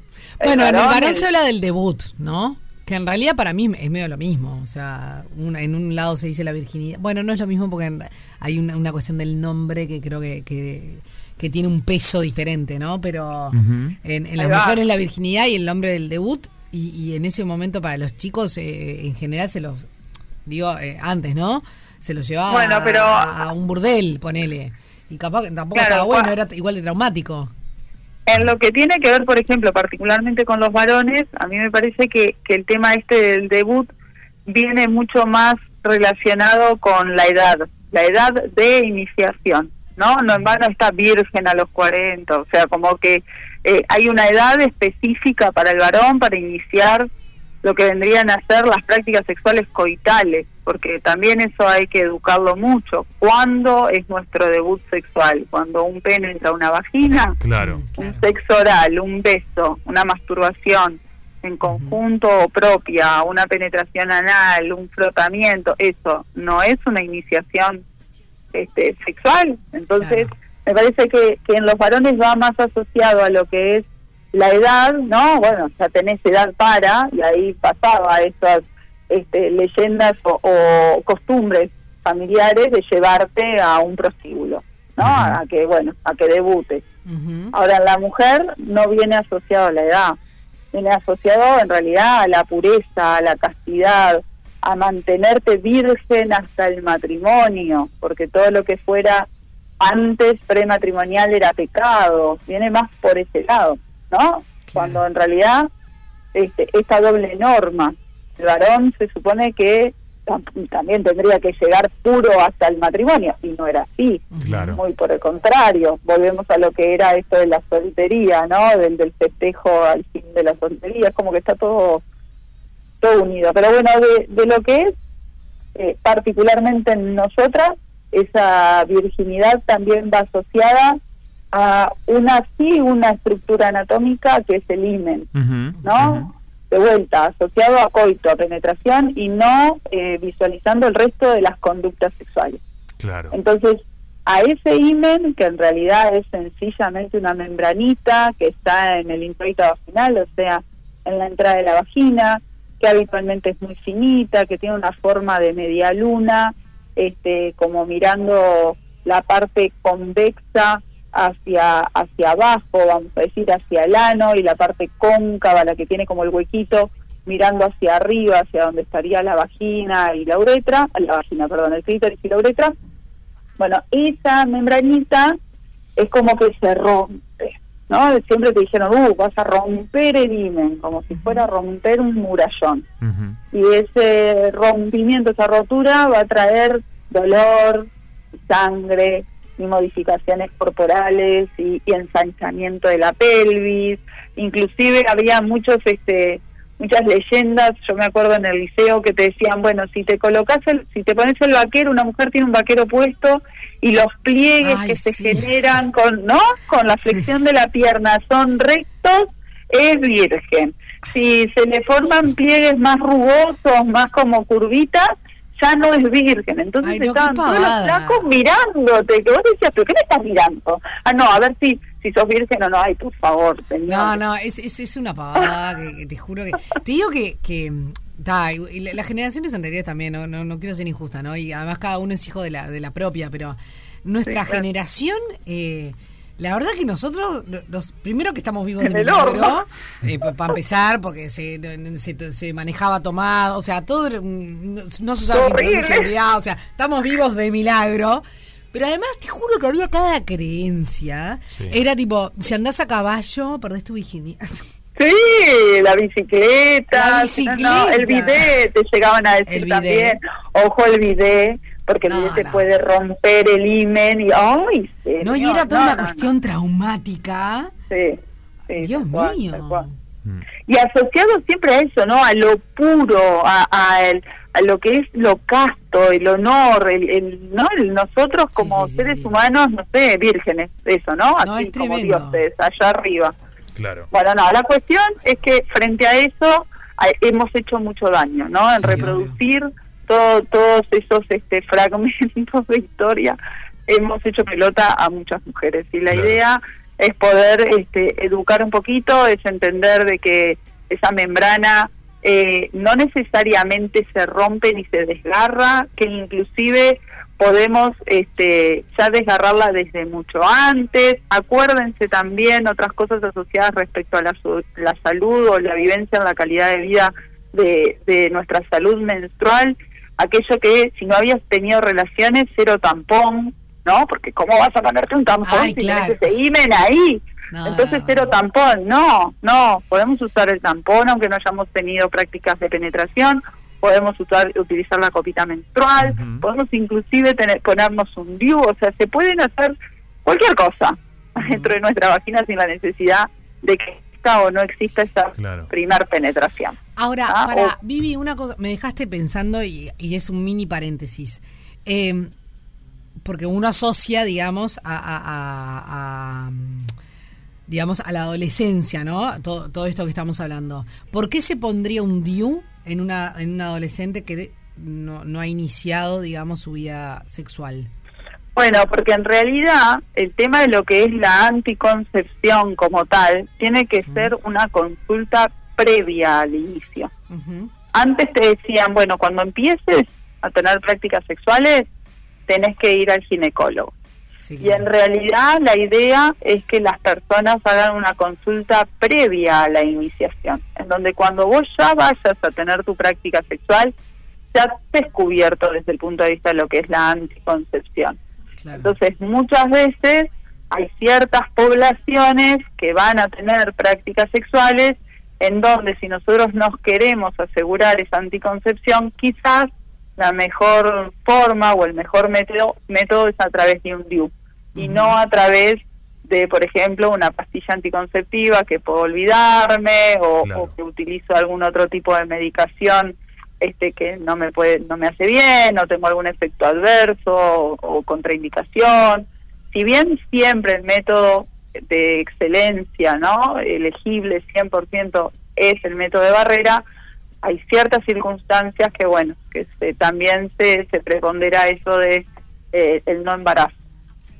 Bueno, en el varón el- se habla del debut, ¿no? Que en realidad para mí es medio lo mismo. O sea, una- en un lado se dice la virginidad. Bueno, no es lo mismo porque en- hay una, una cuestión del nombre que creo que, que, que tiene un peso diferente, ¿no? Pero en, en las va. mujeres la virginidad y el nombre del debut. Y, y en ese momento para los chicos, eh, en general se los. Digo, eh, antes, ¿no? Se los llevaba Bueno, pero- a, a un burdel, ponele. Y capaz que tampoco Claro, estaba bueno, era igual de traumático. En lo que tiene que ver, por ejemplo, particularmente con los varones, a mí me parece que, que el tema este del debut viene mucho más relacionado con la edad, la edad de iniciación, ¿no? No en vano está virgen a los 40, o sea, como que eh, hay una edad específica para el varón para iniciar lo que vendrían a ser las prácticas sexuales coitales, porque también eso hay que educarlo mucho. ¿Cuándo es nuestro debut sexual? ¿Cuando un pene entra a una vagina? Claro. un sexo oral, un beso, una masturbación en conjunto o propia, una penetración anal, un frotamiento, eso no es una iniciación este, sexual. Entonces, Claro. Me parece que, que en los varones va más asociado a lo que es la edad, ¿no? Bueno, ya tenés edad para, y ahí pasaba esas este, leyendas o, o costumbres familiares de llevarte a un prostíbulo, ¿no? A que, bueno, a que debutes. Ahora, la mujer no viene asociado a la edad, viene asociado en realidad a la pureza, a la castidad, a mantenerte virgen hasta el matrimonio, porque todo lo que fuera antes prematrimonial era pecado, viene más por ese lado, ¿no? Cuando en realidad este, esta doble norma, el varón se supone que tam- también tendría que llegar puro hasta el matrimonio, y no era así. Claro. Muy por el contrario, volvemos a lo que era esto de la soltería, ¿no? Del, del festejo al fin de la soltería, es como que está todo, todo unido. Pero bueno, de, de lo que es, eh, particularmente en nosotras, esa virginidad también va asociada a una sí una estructura anatómica que es el himen, ¿no? De vuelta, asociado a coito, a penetración y no eh, visualizando el resto de las conductas sexuales. Claro. Entonces, a ese himen, que en realidad es sencillamente una membranita que está en el introito vaginal, o sea, en la entrada de la vagina, que habitualmente es muy finita, que tiene una forma de media luna, este, como mirando la parte convexa hacia hacia abajo, vamos a decir, hacia el ano, y la parte cóncava, la que tiene como el huequito, mirando hacia arriba, hacia donde estaría la vagina y la uretra, la vagina, perdón, el clítoris y la uretra. Bueno, esa membranita es como que se rompe, ¿no? Siempre te dijeron, uh, vas a romper el himen, como si fuera a romper un murallón. Y ese rompimiento, esa rotura va a traer dolor, sangre y modificaciones corporales y, y ensanchamiento de la pelvis. Inclusive había muchos este muchas leyendas, yo me acuerdo en el liceo que te decían, bueno, si te colocas el, si te pones el vaquero, una mujer tiene un vaquero puesto y los pliegues Ay, que se generan con, ¿no? Con la flexión de la pierna son rectos, es virgen. Si se le forman pliegues más rugosos, más como curvitas, ya no es virgen. Entonces Ay, no, estaban todos los flacos mirándote, que vos decías, pero ¿qué me estás mirando? Ah, no, a ver si si sos virgen o no. Ay, por favor, señor. No, no, es, es, es una pavada que, que te juro que. Te digo que. que da, y la- las generaciones anteriores también, no, no, no quiero ser injusta, ¿no? Y además cada uno es hijo de la, de la propia, pero nuestra Sí, claro. generación. Eh, la verdad que nosotros, lo- los primero que estamos vivos de En milagro, horno. para empezar, porque se, se, se manejaba tomado, o sea, todo un- no, no se usaba cinturón seguridad, o sea, estamos vivos de milagro. Pero además te juro que había cada creencia. Sí. Era tipo, si andás a caballo, perdés tu virginidad. Sí, la bicicleta, La no, bicicleta. el bidet, te llegaban a decir también, ojo el bidet, porque No, no. puede romper el himen y, ay, No, y era toda no, una no, no. cuestión traumática. Sí, sí, Dios cual, mío. cual. Y asociado siempre a eso, ¿no? A lo puro, a, a, el- a lo que es lo casto, el honor, el, el- ¿no? El nosotros como sí, sí, seres sí. humanos, no sé, vírgenes, eso, ¿no? No, Así es como dioses, allá arriba. Claro. Bueno, no, la cuestión es que frente a eso hemos hecho mucho daño, ¿no? En Sí, reproducir todo, todos esos este, fragmentos de historia, hemos hecho pelota a muchas mujeres. Y la Claro. idea es poder este, educar un poquito, es entender de que esa membrana eh, no necesariamente se rompe ni se desgarra, que inclusive podemos este, ya desgarrarla desde mucho antes. Acuérdense también otras cosas asociadas respecto a la, la salud o la vivencia en la calidad de vida de, de nuestra salud menstrual. Aquello que si no habías tenido relaciones, cero tampón, ¿no? Porque ¿cómo vas a ponerte un tampón Ay, si claro. tenés ese himen ahí? No, Entonces no. cero tampón, no, no, podemos usar el tampón aunque no hayamos tenido prácticas de penetración, podemos usar, utilizar la copita menstrual, podemos inclusive tener, ponernos un DIU, o sea, se pueden hacer cualquier cosa (laughs) dentro de nuestra vagina sin la necesidad de que exista o no exista esa Claro. primer penetración. Ahora, Ah, para o- Vivi, una cosa, me dejaste pensando y, y es un mini paréntesis. Eh, porque uno asocia, digamos, a, a- a- a, digamos, a la adolescencia, ¿no? Todo, todo esto que estamos hablando. ¿Por qué se pondría un DIU en una, en un adolescente que no, no ha iniciado, digamos, su vida sexual? Bueno, porque en realidad el tema de lo que es la anticoncepción como tal tiene que ser una consulta previa al inicio. Antes te decían, bueno, cuando empieces a tener prácticas sexuales, tenés que ir al ginecólogo. Y en realidad la idea es que las personas hagan una consulta previa a la iniciación, en donde cuando vos ya vayas a tener tu práctica sexual, ya estés cubierto desde el punto de vista de lo que es la anticoncepción. Entonces, muchas veces hay ciertas poblaciones que van a tener prácticas sexuales en donde si nosotros nos queremos asegurar esa anticoncepción, quizás la mejor forma o el mejor método, método es a través de un DIU y no a través de, por ejemplo, una pastilla anticonceptiva que puedo olvidarme o, o que utilizo algún otro tipo de medicación este que no me puede no me hace bien o tengo algún efecto adverso o, o contraindicación. Si bien siempre el método de excelencia no elegible 100% es el método de barrera hay ciertas circunstancias que bueno que se, también se, se prepondera eso de eh, el no embarazo.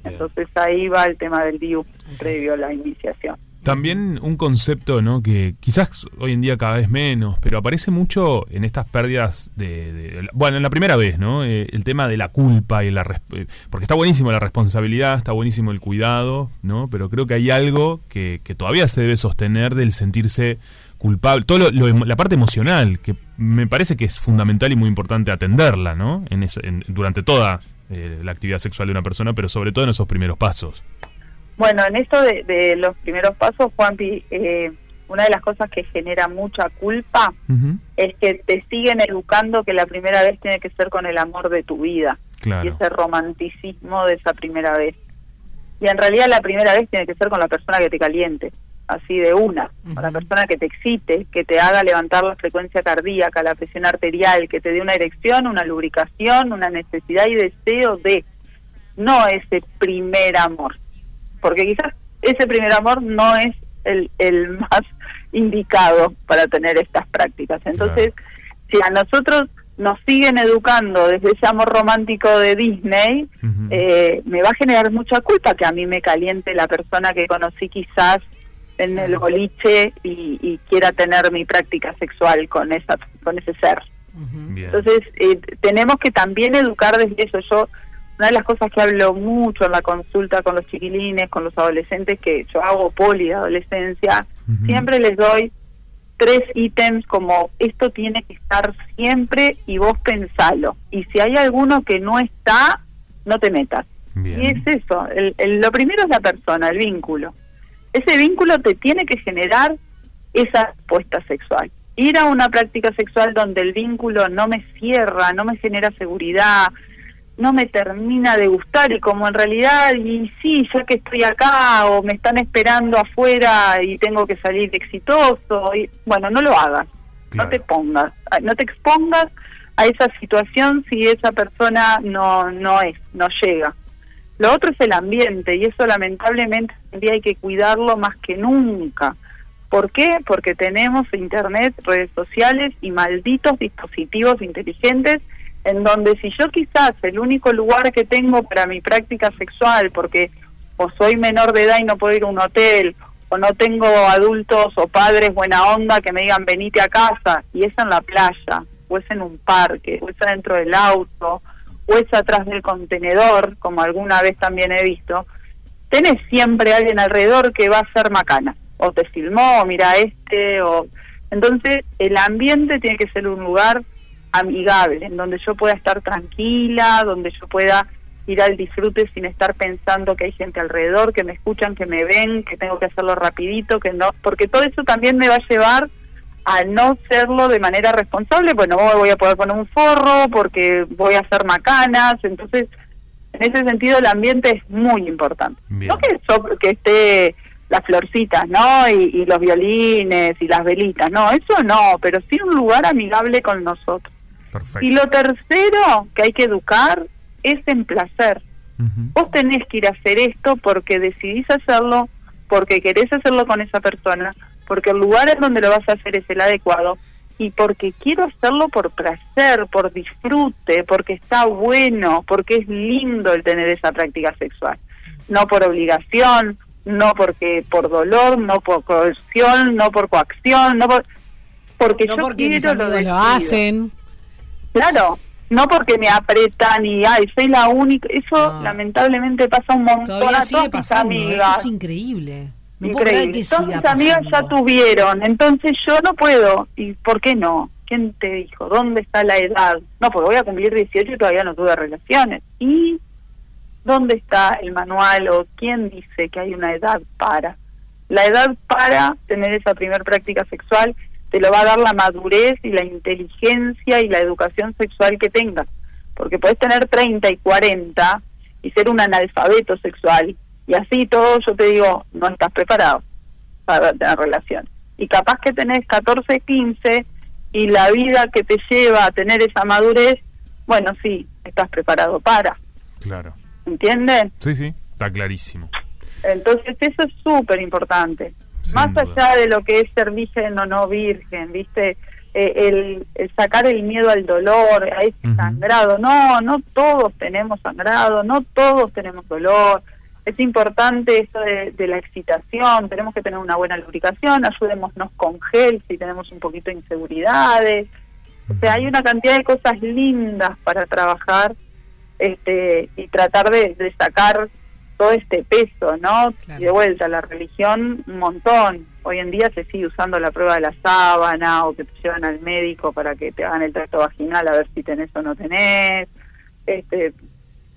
Entonces ahí va el tema del DIU previo a la iniciación También un concepto, ¿no? Que quizás hoy en día cada vez menos, pero aparece mucho en estas pérdidas de, bueno, en la primera vez, ¿no? Eh, el tema de la culpa y la eh, porque está buenísimo la responsabilidad, está buenísimo el cuidado, ¿no? Pero creo que hay algo que, todavía se debe sostener del sentirse culpable, todo lo- la parte emocional que me parece que es fundamental y muy importante atenderla, ¿no? En en- durante toda eh, la actividad sexual de una persona, pero sobre todo en esos primeros pasos. Bueno, en esto de, de los primeros pasos, Juanpi, eh, una de las cosas que genera mucha culpa es que te siguen educando que la primera vez tiene que ser con el amor de tu vida. Claro. y ese romanticismo de esa primera vez. Y en realidad la primera vez tiene que ser con la persona que te caliente, así de una, con la persona que te excite, que te haga levantar la frecuencia cardíaca, la presión arterial, que te dé una erección, una lubricación, una necesidad y deseo de, no ese primer amor porque quizás ese primer amor no es el, el (laughs) más indicado para tener estas prácticas. Entonces, si a nosotros nos siguen educando desde ese amor romántico de Disney, eh, me va a generar mucha culpa que a mí me caliente la persona que conocí quizás en el boliche y, y quiera tener mi práctica sexual con esa con ese ser. Entonces, eh, tenemos que también educar desde eso. Yo, una de las cosas que hablo mucho en la consulta con los chiquilines, con los adolescentes, que yo hago poli de adolescencia, siempre les doy tres ítems como esto tiene que estar siempre y vos pensalo. Y si hay alguno que no está, no te metas. Y es eso, el- el- lo primero es la persona, el vínculo. Ese vínculo te tiene que generar esa respuesta sexual. Ir a una práctica sexual donde el vínculo no me cierra, no me genera seguridad, no me termina de gustar y como en realidad, y sí, ya que estoy acá o me están esperando afuera y tengo que salir exitoso, y, bueno, no lo hagas, no te pongas, ah, no te expongas a esa situación si esa persona no, no es, no llega. Lo otro es el ambiente y eso lamentablemente hay que cuidarlo más que nunca. ¿Por qué? Porque tenemos internet, redes sociales y malditos dispositivos inteligentes en donde si yo quizás el único lugar que tengo para mi práctica sexual, porque o soy menor de edad y no puedo ir a un hotel, o no tengo adultos o padres buena onda que me digan venite a casa, y es en la playa, o es en un parque, o es adentro del auto, o es atrás del contenedor, como alguna vez también he visto, tenés siempre alguien alrededor que va a ser macana, o te filmó, o mira este, o... Entonces, el ambiente tiene que ser un lugar amigable, en donde yo pueda estar tranquila, donde yo pueda ir al disfrute sin estar pensando que hay gente alrededor, que me escuchan, que me ven, que tengo que hacerlo rapidito, que no, porque todo eso también me va a llevar a no hacerlo de manera responsable, bueno, voy a poder poner un forro porque voy a hacer macanas, entonces en ese sentido el ambiente es muy importante. No que, so- que esté las florcitas, ¿no? Y, y los violines y las velitas, no, eso no, pero sí un lugar amigable con nosotros. Y lo tercero que hay que educar es en placer. Vos tenés que ir a hacer esto porque decidís hacerlo, porque querés hacerlo con esa persona, porque el lugar en donde lo vas a hacer es el adecuado y porque quiero hacerlo por placer, por disfrute, porque está bueno, porque es lindo el tener esa práctica sexual. No por obligación, no porque por dolor, no por coerción, no por coacción, no por, porque No yo porque quiero lo lo decido. hacen. Claro, no porque me apretan y ay, soy la única. Eso lamentablemente pasa un montón Todavía a sigue todas mis pasando. Eso amigas. es increíble. No Increíble. que Todas mis amigas ya tuvieron, entonces yo no puedo. ¿Y por qué no? ¿Quién te dijo? ¿Dónde está la edad? No, porque voy a cumplir 18 y todavía no tuve relaciones. ¿Y dónde está el manual o quién dice que hay una edad para? La edad para tener esa primer práctica sexual te lo va a dar la madurez y la inteligencia y la educación sexual que tengas. Porque puedes tener 30 y 40 y ser un analfabeto sexual. Y así todo, yo te digo, no estás preparado para tener relaciones. Y capaz que tenés 14, 15 y la vida que te lleva a tener esa madurez, bueno, sí, estás preparado para. Claro. ¿Entienden? Sí, sí, está clarísimo. Entonces eso es súper importante. Sin Más duda. allá de lo que es ser virgen o no virgen, ¿viste? Eh, el, el sacar el miedo al dolor, a ese sangrado. No, no todos tenemos sangrado, no todos tenemos dolor. Es importante esto de, de la excitación, tenemos que tener una buena lubricación, ayudémonos con gel si tenemos un poquito de inseguridades. O sea, hay una cantidad de cosas lindas para trabajar este y tratar de, de sacar todo este peso, ¿no? Y de vuelta, la religión, un montón. Hoy en día se sigue usando la prueba de la sábana o que te llevan al médico para que te hagan el tracto vaginal a ver si tenés o no tenés. Este,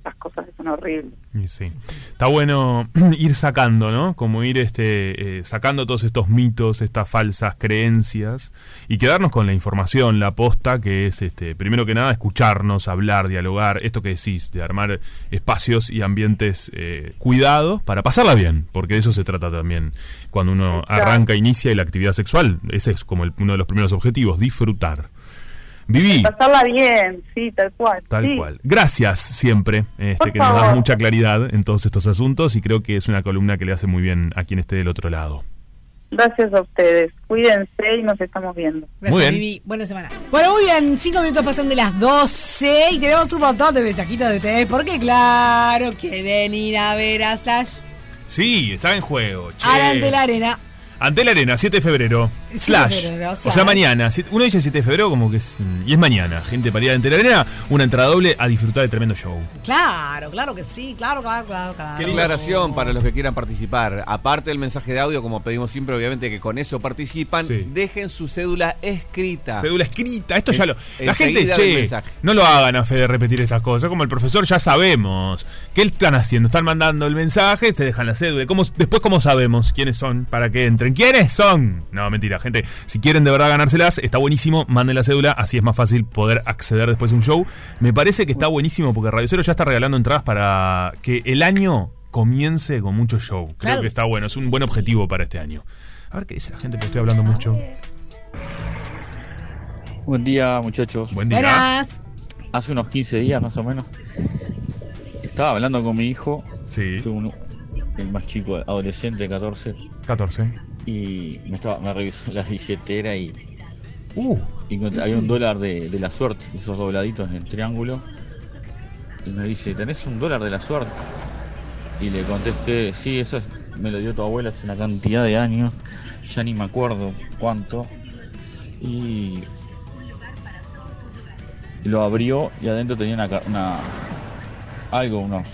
las cosas son horribles. Sí. Está bueno (clears throat) ir sacando, ¿no? Como ir este, eh, sacando todos estos mitos, estas falsas creencias y quedarnos con la información, la posta, que es, este, primero que nada, escucharnos, hablar, dialogar, esto que decís, de armar espacios y ambientes eh, cuidados para pasarla bien, porque de eso se trata también cuando uno arranca, inicia y la actividad sexual. Ese es como el- uno de los primeros objetivos, disfrutar. Viví. Pasarla bien, sí, tal cual. Tal sí. cual. Gracias siempre, este, Por que nos das mucha claridad en todos estos asuntos y creo que es una columna que le hace muy bien a quien esté del otro lado. Gracias a ustedes. Cuídense y nos estamos viendo. Gracias, Muy bien. Vivi. Buena semana. Bueno, muy bien. Cinco minutos pasan de las 12 y tenemos un montón de mensajitos de ustedes porque, claro, quieren ir a ver a Slash. Sí, está en juego. che. Ante la arena. Ante la arena, 7 de febrero. 7 de Slash. febrero, o sea, mañana. Uno dice 7 de febrero como que es... Y es mañana. Gente para ir ante la arena. Una entrada doble a disfrutar de tremendo show. Claro, claro que sí. Claro, claro, claro. claro. Qué declaración para los que quieran participar. Aparte del mensaje de audio, como pedimos siempre, obviamente que con eso participan, dejen su cédula escrita. Cédula escrita. Esto ya lo... La gente, che, no lo hagan a fe de repetir estas cosas. Como el profesor ya sabemos. ¿Qué están haciendo? Están mandando el mensaje, te dejan la cédula. ¿Cómo, después, ¿cómo sabemos quiénes son para que entren? ¿Quiénes son? No, mentira, gente. Si quieren de verdad ganárselas, está buenísimo. Manden la cédula, así es más fácil poder acceder después a un show. Me parece que está buenísimo porque Radio Cero ya está regalando entradas para que el año comience con mucho show. Creo Claro que está bueno. Es un buen objetivo para este año. A ver qué dice la gente, porque estoy hablando mucho. Buen día, muchachos. Buen día. Buenas. Hace unos 15 días más o menos. Estaba hablando con mi hijo. Sí. el más chico, adolescente, 14. 14. Y me, estaba, me revisó la billetera y. Uh. y había un dólar de, de la suerte, esos dobladitos en triángulo. Y me dice, ¿tenés un dólar de la suerte? Y le contesté, sí, eso es- me lo dio tu abuela hace una cantidad de años. Ya ni me acuerdo cuánto. Y lo abrió y adentro tenía una, una algo, unos,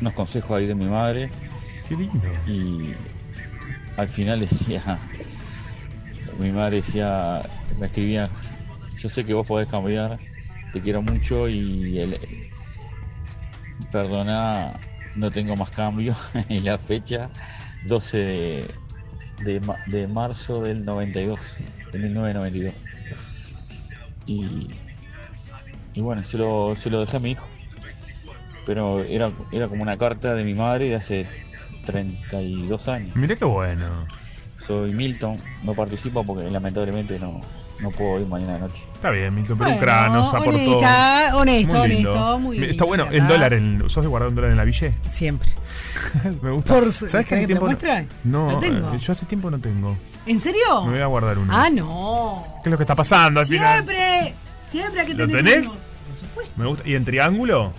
unos consejos ahí de mi madre. Qué lindo. Y al final decía, (laughs) mi madre decía, me escribía, yo sé que vos podés cambiar, te quiero mucho y el, perdona, no tengo más cambio. (laughs) y la fecha, 12 de, de, de marzo del 92, de 1992. Y, y bueno, se lo, se lo dejé a mi hijo. Pero era, era como una carta de mi madre de hace 32 años. Mirá qué bueno. Soy Milton, no participo porque lamentablemente no, no puedo ir mañana de noche. Está bien, Milton, pero un Bueno, cráneo nos aportó. honesta, honesto, Muy lindo. honesto, muy Está lindo, bueno, la el dólar, en- ¿sos de guardar un dólar en la ville? Siempre. (laughs) Me gusta. Por su- ¿Sabes que ¿querés hace que te tiempo muestre? No, Lo tengo. eh, yo hace tiempo no tengo. ¿En serio? Me voy a guardar uno. Ah, no. ¿Qué es lo que está pasando al final? Siempre. Siempre hay que ¿Lo tener tenés? uno. Por supuesto. Me gusta. ¿Y en triángulo?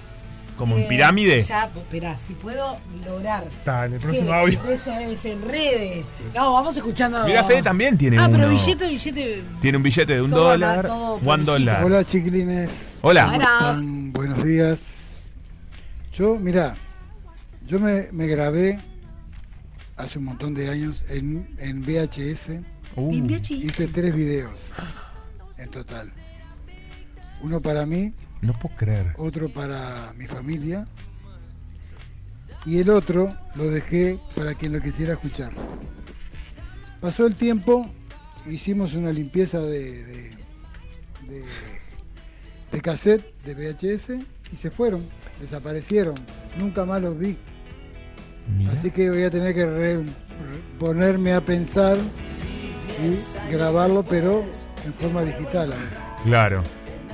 ¿Como en Eh, pirámide? Ya, pues, esperá, si puedo lograr. Dale, el que próximo audio. des- desenrede. No, vamos escuchando. Mira, Fede también tiene Ah, pero billete, billete. Tiene un billete de un Todo dólar. todo One dólar. Hola chiquilines. Hola. Buenos días. Yo, mira, yo me, me grabé hace un montón de años en, en VHS. Uh. En VHS. Hice tres videos en total. Uno para mí, No puedo creer. otro para mi familia y el otro lo dejé para quien lo quisiera escuchar. Pasó el tiempo, hicimos una limpieza de, de, de- de cassette, de VHS, y se fueron, desaparecieron, nunca más los vi. Mira. Así que voy a tener que re- re- ponerme a pensar y grabarlo, pero en forma digital. Claro.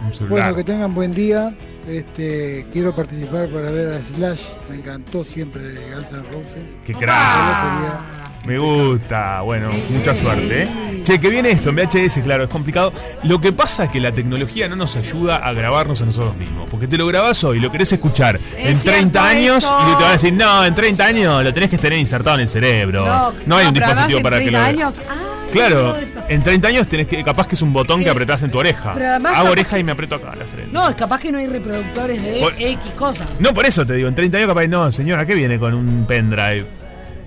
Un celular. Bueno, que tengan buen día. Este, quiero participar para ver a Slash. Me encantó siempre de Guns N' Roses. Qué crack. Me gusta. Bueno, mucha suerte. ¿eh? Che, que viene esto en VHS, claro, es complicado. Lo que pasa es que la tecnología no nos ayuda a grabarnos a nosotros mismos. Porque te lo grabás hoy, lo querés escuchar Es en 30 cierto años esto. y te van a decir, no, en 30 años lo tenés que tener insertado en el cerebro. No, hay un dispositivo para que 30 lo. años. Ah, Claro. En 30 años tenés que, capaz que es un botón que apretás en tu oreja. pero además Hago oreja y me aprieto acá a la frente. No, es capaz que no hay reproductores de Por- X cosas. No, por eso te digo, en 30 años capaz, no, señora, ¿qué viene con un pendrive?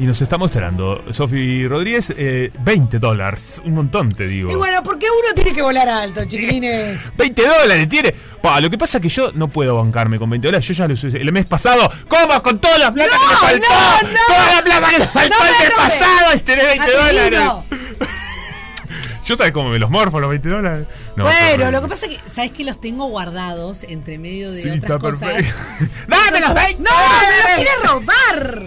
Y nos está mostrando, Sofi Rodríguez, eh, 20 dólares, un montón te digo. Y bueno, porque uno tiene que volar alto, chiquilines. (laughs) 20 dólares tiene. Pa, lo que pasa es que yo no puedo bancarme con 20 dólares. Yo ya lo usé el mes pasado. ¿Cómo? Con toda la plata que me faltó. no, no. Toda la plata que me faltó No el mes robes. pasado. Es tener 20 dólares. Yo sabes cómo me los morfo los 20 dólares. No, bueno, lo que pasa es que, ¿sabes que los tengo guardados entre medio de Sí, otras está cosas? perfecto. (laughs) ¡Dame los 20 ¡No! ¡Me los quiere robar!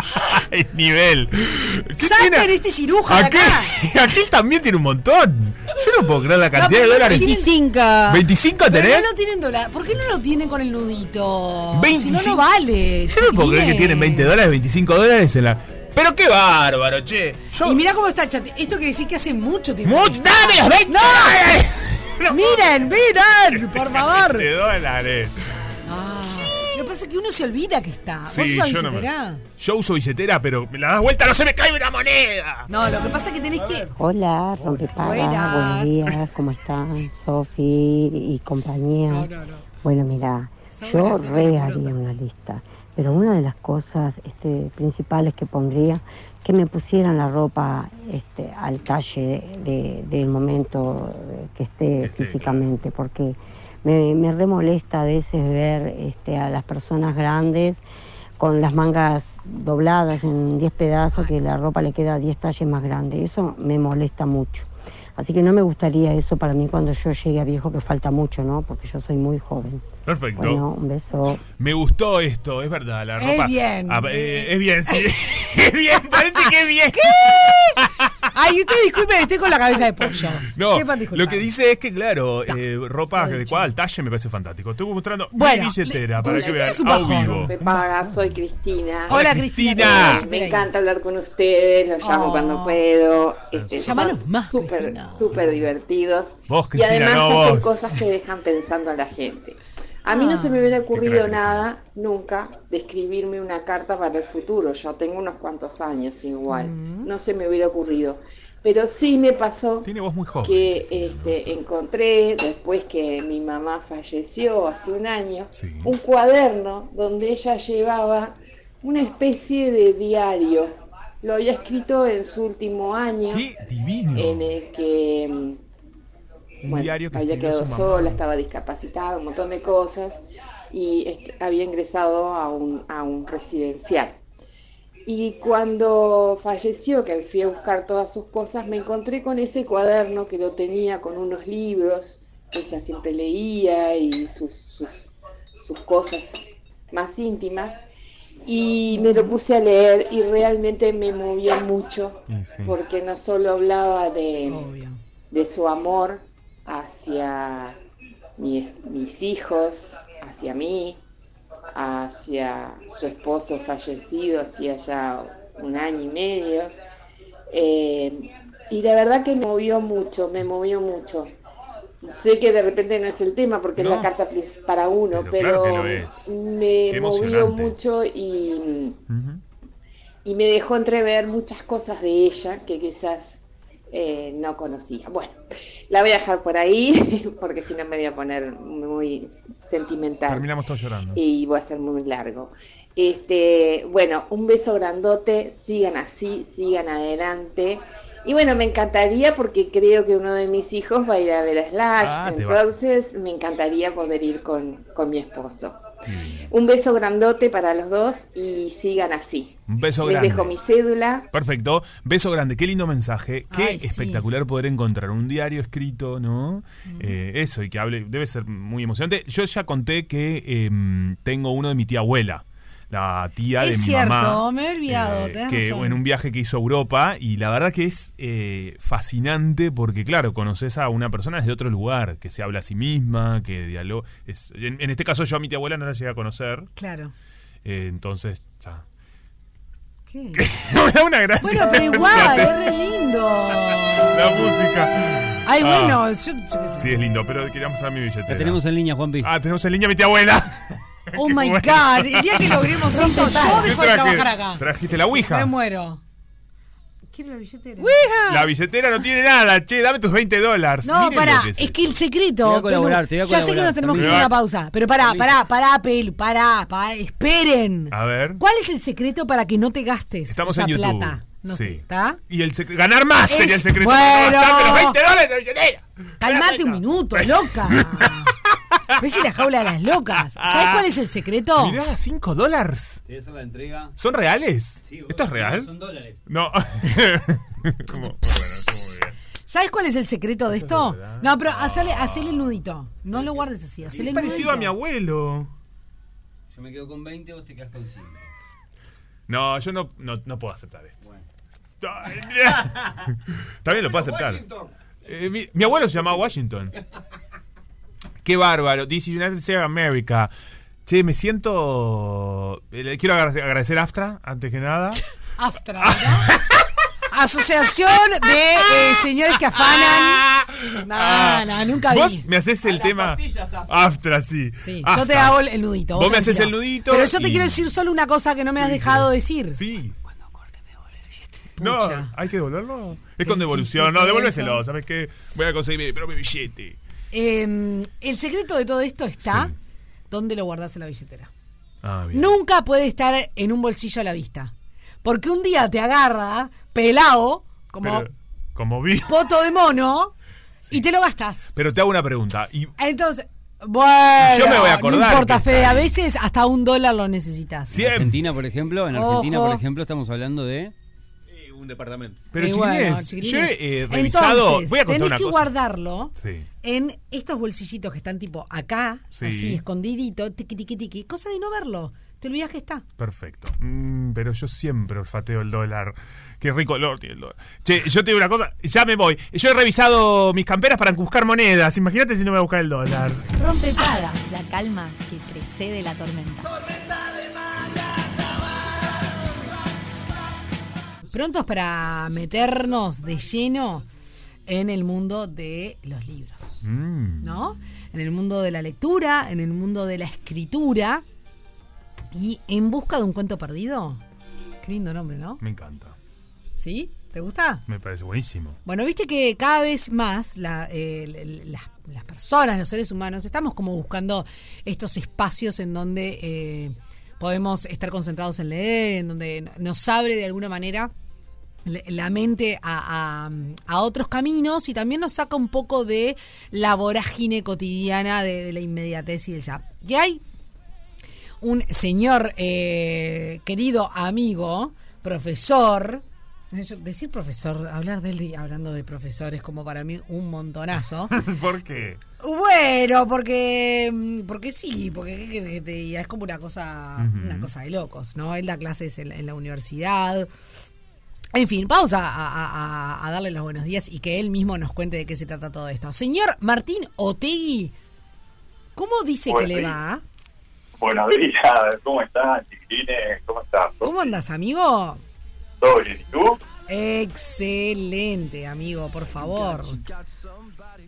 (laughs) El nivel. ¿Qué ¡Saquen tiene? este ciruja de Aquel, acá! (laughs) aquel también tiene un montón. Yo no puedo creer la cantidad de no dólares. tienen- 25 Pero tenés. no lo tienen dólar. ¿Por qué no lo tienen con el nudito? 25. Si no, no vale. Yo no puedo creer que tienen 20 dólares, 25 dólares en la. Pero qué bárbaro, che. Yo. Y mira cómo está el chat. Esto quiere decir que hace mucho tiempo. Mucho-. ¡Dame los 20 ¡No! dólares! (laughs) ¡Miren, miren! (laughs) Por favor. 20 dólares. Ah, lo que pasa es que uno se olvida que está. ¿Vos Sí, usás yo, no me- billetera? yo uso billetera, pero me la das vuelta, no se me cae una moneda. No, lo que pasa es que tenés que. Hola, rompepaga, buenos días, ¿cómo están? (laughs) Sofi y compañía. No, no, no. Bueno, mira, yo re haría una lista, pero una de las cosas este, principales que pondría, que me pusieran la ropa este, al talle de- del momento que esté físicamente, porque me, me re molesta a veces ver este, a las personas grandes con las mangas dobladas en 10 pedazos, que la ropa le queda 10 talles más grande. Eso me molesta mucho. Así que no me gustaría eso para mí cuando yo llegue a viejo, que falta mucho, ¿no? Porque yo soy muy joven. Perfecto. Bueno, un beso. Me gustó esto, es verdad, la Es ropa. bien. Ah, eh, es bien, sí. (laughs) es bien, parece que es bien. Ay, usted disculpe, estoy con la cabeza de pollo. No, lo que dice es que, claro, eh, ropa adecuada al talle me parece fantástico. Estoy mostrando Bueno, mi billetera le- para que vean es a vivo. Me paga, soy Cristina. Hola, Cristina. Me encanta hablar con ustedes, los llamo Oh. cuando puedo. Este, Llámanos son más, súper, súper divertidos. Vos, y Cristina, además no hacen vos. cosas que dejan pensando a la gente. A mí no se me hubiera ocurrido nada nunca de escribirme una carta para el futuro. Ya tengo unos cuantos años igual. No se me hubiera ocurrido. Pero sí me pasó Tiene voz muy joven. que este, encontré, después que mi mamá falleció hace un año, un cuaderno donde ella llevaba una especie de diario. Lo había escrito en su último año, divino! en el que mm, Un bueno, diario que había quedado su mamá. sola, estaba discapacitada, un montón de cosas, y este, había ingresado a un, a un residencial. Y cuando falleció, que fui a buscar todas sus cosas, me encontré con ese cuaderno que lo tenía con unos libros que ella siempre leía y sus, sus, sus cosas más íntimas. Y me lo puse a leer y realmente me movió mucho, sí. porque no solo hablaba de, de su amor hacia mi- mis hijos, hacia mí, hacia su esposo fallecido hacía ya un año y medio. Eh, y la verdad que me movió mucho, me movió mucho. Sé que de repente no es el tema porque es la carta para uno, Pero claro me movió mucho y, y me dejó entrever muchas cosas de ella que quizás eh, no conocía. Bueno, la voy a dejar por ahí (laughs) porque si no me voy a poner muy sentimental Terminamos todos llorando. y voy a ser muy largo. Este, bueno, un beso grandote, sigan así, sigan adelante. Y bueno, me encantaría porque creo que uno de mis hijos va a ir a ver a Slash, Ah, entonces me encantaría poder ir con, con mi esposo. Un beso grandote para los dos y sigan así. Un beso Les grande. dejo mi cédula. Perfecto. Beso grande. Qué lindo mensaje. Qué Ay, sí. espectacular poder encontrar un diario escrito, ¿no? Eh, eso, y que hable. Debe ser muy emocionante. Yo ya conté que em, tengo uno de mi tía abuela. La tía de Es mi cierto, mamá. me he olvidado, eh, que razón. en un viaje que hizo a Europa. Y la verdad que es eh, fascinante porque, claro, conoces a una persona desde otro lugar, que se habla a sí misma, que dialoga. Es, en, en este caso, yo a mi tía abuela no la llegué a conocer. Claro. Eh, entonces, ya. ¿Qué? (laughs) Me da una gracia. Bueno, pero igual, es re lindo. La música. Ay, Ah, bueno, yo. Sí, es lindo, pero queríamos mostrar mi billetera. La tenemos en línea, Juanpi. Ah, tenemos en línea a mi tía abuela. (laughs) Oh (laughs) my bueno. god, el día que logremos esto, yo ¿Qué dejo de trabajar acá. ¿Trajiste la Me ouija? muero. Quiero la billetera. La billetera no tiene nada, che, dame tus 20 dólares. No, Miren pará, que es que el secreto. Te voy a colaborar, Pelu, te voy a ya sé que nos tenemos que permiso. una pausa. Pero pará, pará, pará, Pel, pará, pará, esperen. A ver. ¿Cuál es el secreto para que no te gastes Estamos esa en YouTube. plata? No sí. ¿Está? Y el secre- ganar más Es- sería el secreto. bueno. No gastarme los 20 dólares de la billetera. Calmate un minuto, loca. (laughs) ¿Ves si la jaula de las locas? ¿Sabes cuál es el secreto? Mirá, 5 dólares. Te voy a hacer la entrega. ¿Son reales? Sí, ¿Esto es real? Son dólares. No. (laughs) Como- (laughs) bueno, estuvo muy bien. ¿Sabes cuál es el secreto de esto? No, pero hacele, hacele el nudito. No lo guardes así, hacele Es el parecido nudito. a mi abuelo. Yo me quedo con 20, vos te quedas con 5. No, yo no, no, no puedo aceptar esto. También (laughs) lo puedo aceptar. Eh, mi, mi abuelo se llamaba Washington. Qué bárbaro. Dice United States of America. Che, me siento. eh, le quiero agra- agradecer a Aftra, antes que nada. (laughs) Aftra, ¿verdad? Asociación de eh, señores que afanan. (laughs) No, no, nunca vi. Vos me haces el tema. Aftra, sí. Sí, yo te hago el, el nudito. Vos me haces el nudito Pero yo te y- quiero decir solo una cosa que no me has dejado decir. Sí. No, Pucha. hay que devolverlo. Es con devolución. No, devuélveselo. ¿Sabes qué? Voy a conseguir mi propio billete. Eh, el secreto de todo esto está donde lo guardas en la billetera. Ah, bien. Nunca puede estar en un bolsillo a la vista. Porque un día te agarra pelado, como Pero, como vi. (laughs) poto de mono, y te lo gastas. Pero te hago una pregunta. Y Entonces, bueno, Yo me voy a acordar no importa, Fede, a veces hasta un dólar lo necesitas. En Argentina, por ejemplo, en Argentina, Ojo. por ejemplo, estamos hablando de un departamento. Pero chiquilines, bueno, yo he eh, revisado. Entonces, voy a contar tenés una que cosa. guardarlo Sí. en estos bolsillitos que están tipo acá, Sí. así escondidito, tiqui tiqui tiqui, cosa de no verlo. Te olvidas que está. Perfecto. Mm, pero yo siempre olfateo el dólar. Qué rico olor tiene el dólar. Che, yo te digo una cosa, ya me voy. Yo he revisado mis camperas para buscar monedas. Imagínate si no me voy a buscar el dólar. Rompe paga, la calma que precede la tormenta. Prontos para meternos de lleno en el mundo de los libros, Mm. ¿no? En el mundo de la lectura, en el mundo de la escritura y en busca de un cuento perdido. Qué lindo nombre, ¿no? Me encanta. ¿Sí? ¿Te gusta? Me parece buenísimo. Bueno, viste que cada vez más la- eh, las personas, los seres humanos, estamos como buscando estos espacios en donde eh, podemos estar concentrados en leer, en donde nos abre de alguna manera la mente a, a- otros caminos y también nos saca un poco de la vorágine cotidiana de, de la inmediatez y del ya. Y hay un señor eh, querido amigo, profesor. Yo- decir profesor, hablar de él y hablando de profesores como para mí un montonazo. (laughs) ¿Por qué? Bueno, porque porque sí, porque ¿qué querés que te diga? es como una cosa una cosa de locos, ¿no? Él da clases en, la- en la universidad. En fin, vamos a, a- a- a darle los buenos días y que él mismo nos cuente de qué se trata todo esto. Señor Martín Otegui, ¿cómo dice que le va? Buenos días, ¿cómo estás, chiquilines? ¿Cómo estás? ¿Cómo andas, amigo? ¿Todo bien? ¿Y tú? Excelente, amigo, por favor.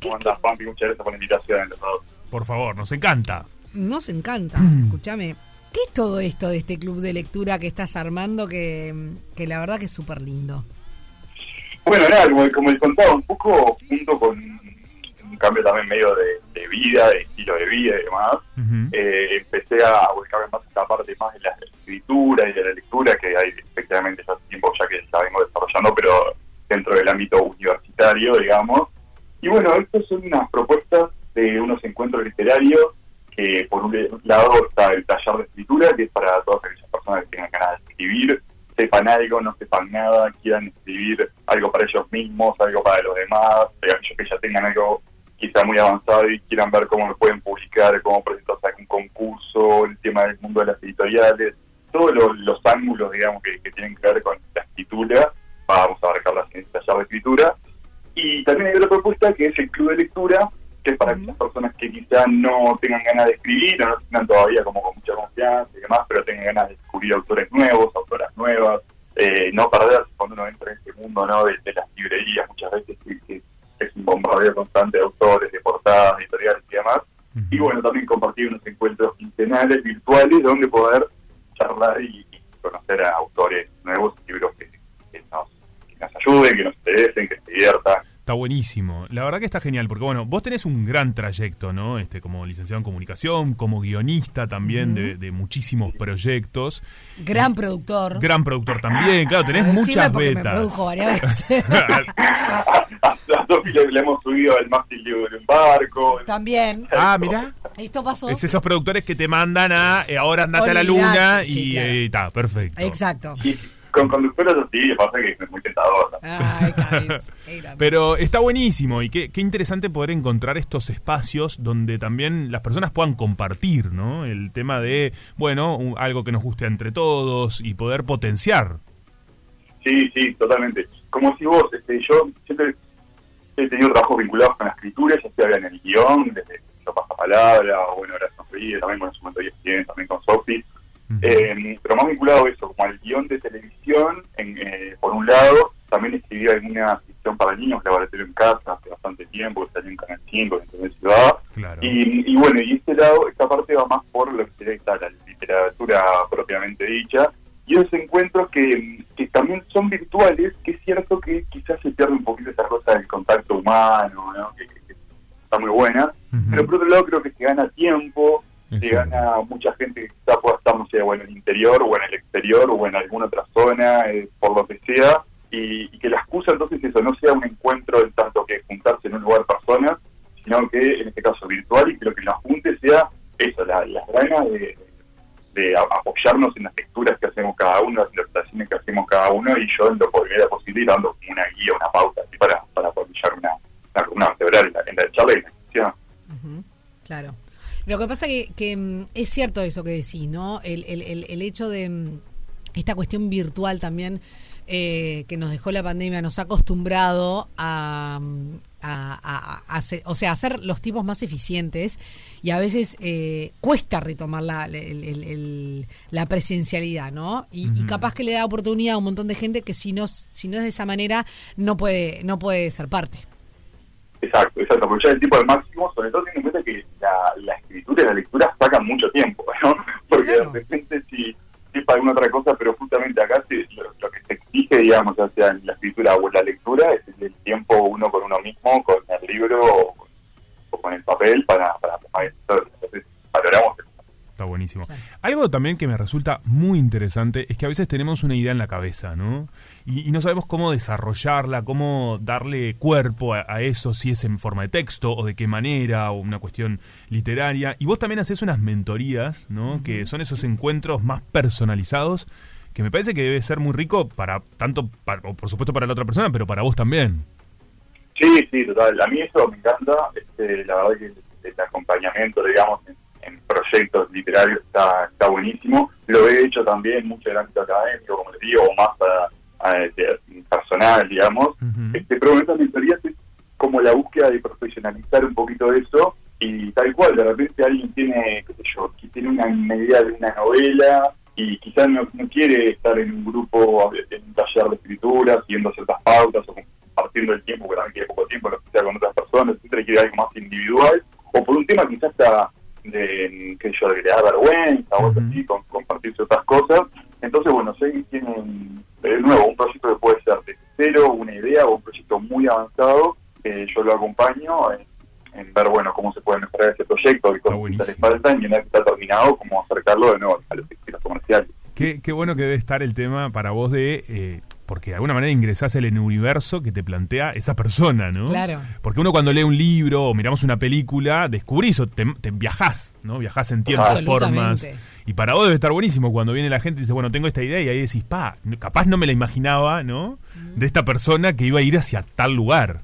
¿Cómo andás, Pampi? Muchas gracias por la invitación. los dos. Por favor, nos encanta. Nos encanta, escúchame. ¿Qué es todo esto de este club de lectura que estás armando que, que la verdad que es súper lindo? Bueno, nada, como, como les contaba, un poco junto con cambio también medio de, de vida, de estilo de vida y demás, eh, empecé a buscar más esta parte más de la escritura y de la lectura, que hay efectivamente ya hace tiempo ya que la vengo desarrollando, pero dentro del ámbito universitario, digamos. Y bueno, estas son unas propuestas de unos encuentros literarios que por un lado está el taller de escritura, que es para todas aquellas personas que tengan ganas de escribir, sepan algo, no sepan nada, quieran escribir algo para ellos mismos, algo para los demás, aquellos que ya tengan algo quizá muy avanzado y quieran ver cómo lo pueden publicar, cómo presentarse a algún concurso, el tema del mundo de las editoriales, todos los, los ángulos, digamos, que, que tienen que ver con la escritura, vamos a abarcarlas en el taller de escritura. Y también hay otra propuesta que es el club de lectura, que es para aquellas personas que quizás no tengan ganas de escribir, o no sientan todavía como con mucha confianza y demás, pero tengan ganas de descubrir autores nuevos, autoras nuevas, eh, no perderse cuando uno entra en este mundo ¿no? de, de las librerías muchas veces, que, que es un bombardeo constante de autores, de portadas, de editoriales y demás. Y bueno, también compartir unos encuentros quincenales, virtuales, donde poder charlar y, y conocer a autores nuevos, libros que, que nos, que nos ayuden, que nos interesen, que se diviertan. Está buenísimo. La verdad que está genial, porque bueno, vos tenés un gran trayecto, ¿no? Este, como licenciado en comunicación, como guionista también de, de muchísimos proyectos. Gran productor. Gran productor también, claro, tenés muchas porque me betas. produjo varias (laughs) veces. A Sofi le, le hemos subido al mástil de un barco. También. Ah, mirá. Esto pasó. Es esos productores que te mandan a eh, ahora andate a la luna sí, y claro. eh, está, perfecto. Exacto. Y con conductores así, pasa que es muy tentador. Ay. (laughs) Pero está buenísimo y qué, qué interesante poder encontrar estos espacios donde también las personas puedan compartir, ¿no? El tema de, bueno, un- algo que nos guste entre todos y poder potenciar. Sí, sí, totalmente. Como si vos, este, yo siempre he tenido trabajos vinculados con la escritura, ya sea en el guion, desde yo pasapalabra, o bueno, ahora sonríe, también con su momento también con Sofi. Eh, pero más vinculado a eso, como al guion de televisión, en, eh, por un lado, también escribí alguna ficción para niños, Laboratorio en Casa, hace bastante tiempo, que salió en Canal 5, en Ciudad. Y, y bueno, y este lado, esta parte va más por lo que sería esta, la literatura propiamente dicha, y esos encuentros que, que también son virtuales, que es cierto que quizás se pierde un poquito esa cosa del contacto humano, ¿no? que, que- que está muy buena, pero por otro lado creo que se gana tiempo, se gana mucha gente que quizá pueda estar, no sé, o en el interior, o en el exterior, o en alguna otra zona, eh, por lo que sea, y, y que la excusa entonces eso no sea un encuentro en tanto que juntarse en un lugar personas, sino que en este caso virtual, y que lo que nos junte sea eso, la- las ganas de, apoyarnos en las lecturas que hacemos cada uno, las interpretaciones que hacemos cada uno, y yo en lo que posible ir dando como una guía, una pauta, así para, para apoyar una, una columna vertebral en la, en la charla y en la discusión. Claro. Lo que pasa que, que mm, es cierto eso que decís, ¿no? El, el- el- el hecho de mm, esta cuestión virtual también eh, que nos dejó la pandemia nos ha acostumbrado a, mm, a- a- a hacer- o sea, a ser los tipos más eficientes y a veces eh, cuesta retomar la, el- el- el- la presencialidad, ¿no? Y, y capaz que le da oportunidad a un montón de gente que si no, si no es de esa manera no puede, no puede ser parte. Exacto, exacto, aprovechar el tipo de máximo, sobre todo teniendo en cuenta que la, la escritura y la lectura sacan mucho tiempo, ¿no? (laughs) Porque de repente si, si para alguna otra cosa, pero justamente acá se- lo, lo que se exige, digamos, ya sea en la escritura o en la lectura, es el tiempo uno con uno mismo, con el libro o, con- o con el papel para, para, para entonces valoramos Está buenísimo. Algo también que me resulta muy interesante es que a veces tenemos una idea en la cabeza, ¿no? Y, y no sabemos cómo desarrollarla, cómo darle cuerpo a, a eso, si es en forma de texto o de qué manera, o una cuestión literaria. Y vos también haces unas mentorías, ¿no? Que son esos encuentros más personalizados, que me parece que debe ser muy rico para, tanto, para- o por supuesto para la otra persona, pero para vos también. Sí, sí, total. A mí eso me encanta. Este, la verdad que el acompañamiento, digamos, en, en proyectos literarios está, está buenísimo. Lo he hecho también mucho en el ámbito académico, como les digo, o más a- a- de- personal, digamos. este, pero en estas mentorías es como la búsqueda de profesionalizar un poquito eso y tal cual, de repente alguien tiene, qué sé yo, que tiene una idea de una novela y quizás no, no quiere estar en un grupo, en un taller de escritura, siguiendo ciertas pautas o compartiendo el tiempo, porque también quiere poco tiempo, lo que sea con otras personas, etcétera, quiere algo más individual, o por un tema quizás está de, sé yo, que le da vergüenza o algo así, con, compartir ciertas cosas. Entonces, bueno, si tienen, de nuevo, un proyecto que puede ser de cero, una idea o un proyecto muy avanzado, eh, yo lo acompaño en, en ver, bueno, cómo se puede mejorar ese proyecto, qué cosas les faltan y una vez que está terminado, cómo acercarlo de nuevo a los estilos comerciales. Qué, qué bueno que debe estar el tema para vos de... eh, porque de alguna manera ingresás en el universo que te plantea esa persona, ¿no? Claro. Porque uno cuando lee un libro o miramos una película, descubrís o te, te viajás, ¿no? Viajás en tiempos, formas. Y para vos debe estar buenísimo cuando viene la gente y dice, bueno, tengo esta idea y ahí decís, pa, capaz no me la imaginaba, ¿no? De esta persona que iba a ir hacia tal lugar.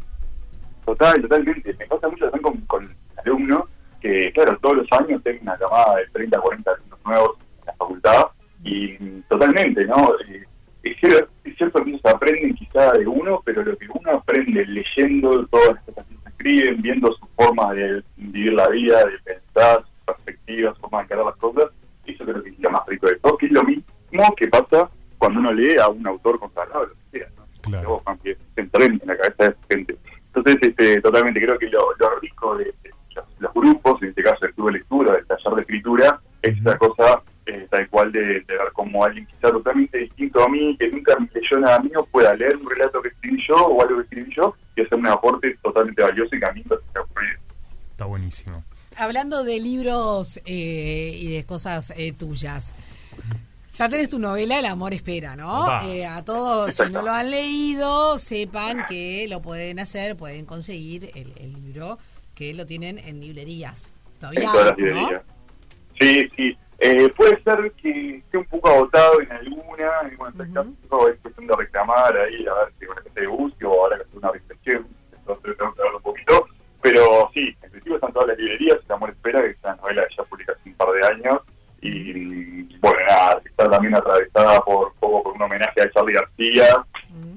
Total, totalmente. Me pasa mucho también con, con alumnos que, claro, todos los años tengo una camada de 30, 40 alumnos nuevos en la facultad y mm, totalmente, ¿no? Eh, es, cierto, es cierto que ellos aprenden quizá de uno, pero lo que uno aprende leyendo todas las cosas que se escriben, viendo su forma de vivir la vida, de pensar, sus perspectivas, su forma de encarar las cosas, eso creo que es lo más rico de todo, que es lo mismo que pasa cuando uno lee a un autor consagrado, lo que sea, ¿no? Claro. Aunque se en la cabeza de esa gente. Entonces, este, totalmente creo que lo, lo rico de, de los, los grupos, en este caso el club de lectura, del taller de escritura, es esa cosa eh, tal cual de, de ver cómo alguien quizá totalmente distinto a mí, que nunca me leyó nada mío, pueda leer un relato que escribí yo o algo que escribí yo y hacer un aporte totalmente valioso y que a mí me ha ocurrido. Está buenísimo. Hablando de libros eh, y de cosas eh, tuyas. Ya tenés tu novela El amor espera, ¿no? Eh, a todos, si no lo han leído, sepan que lo pueden hacer, pueden conseguir el, el libro, que lo tienen en librerías. Todavía, en todas las ¿no? librerías. Sí, sí. Eh, puede ser que esté un poco agotado en alguna, y bueno, en este caso es cuestión de reclamar ahí, a ver si con la gente de busque o ahora que hacer una reflexión, entonces tengo que hablar un poquito. Pero sí, en principio están todas las librerías, El amor espera, que es una novela que ya publica hace un par de años, y bueno, nada, está también atravesada por, poco por un homenaje a Charlie García,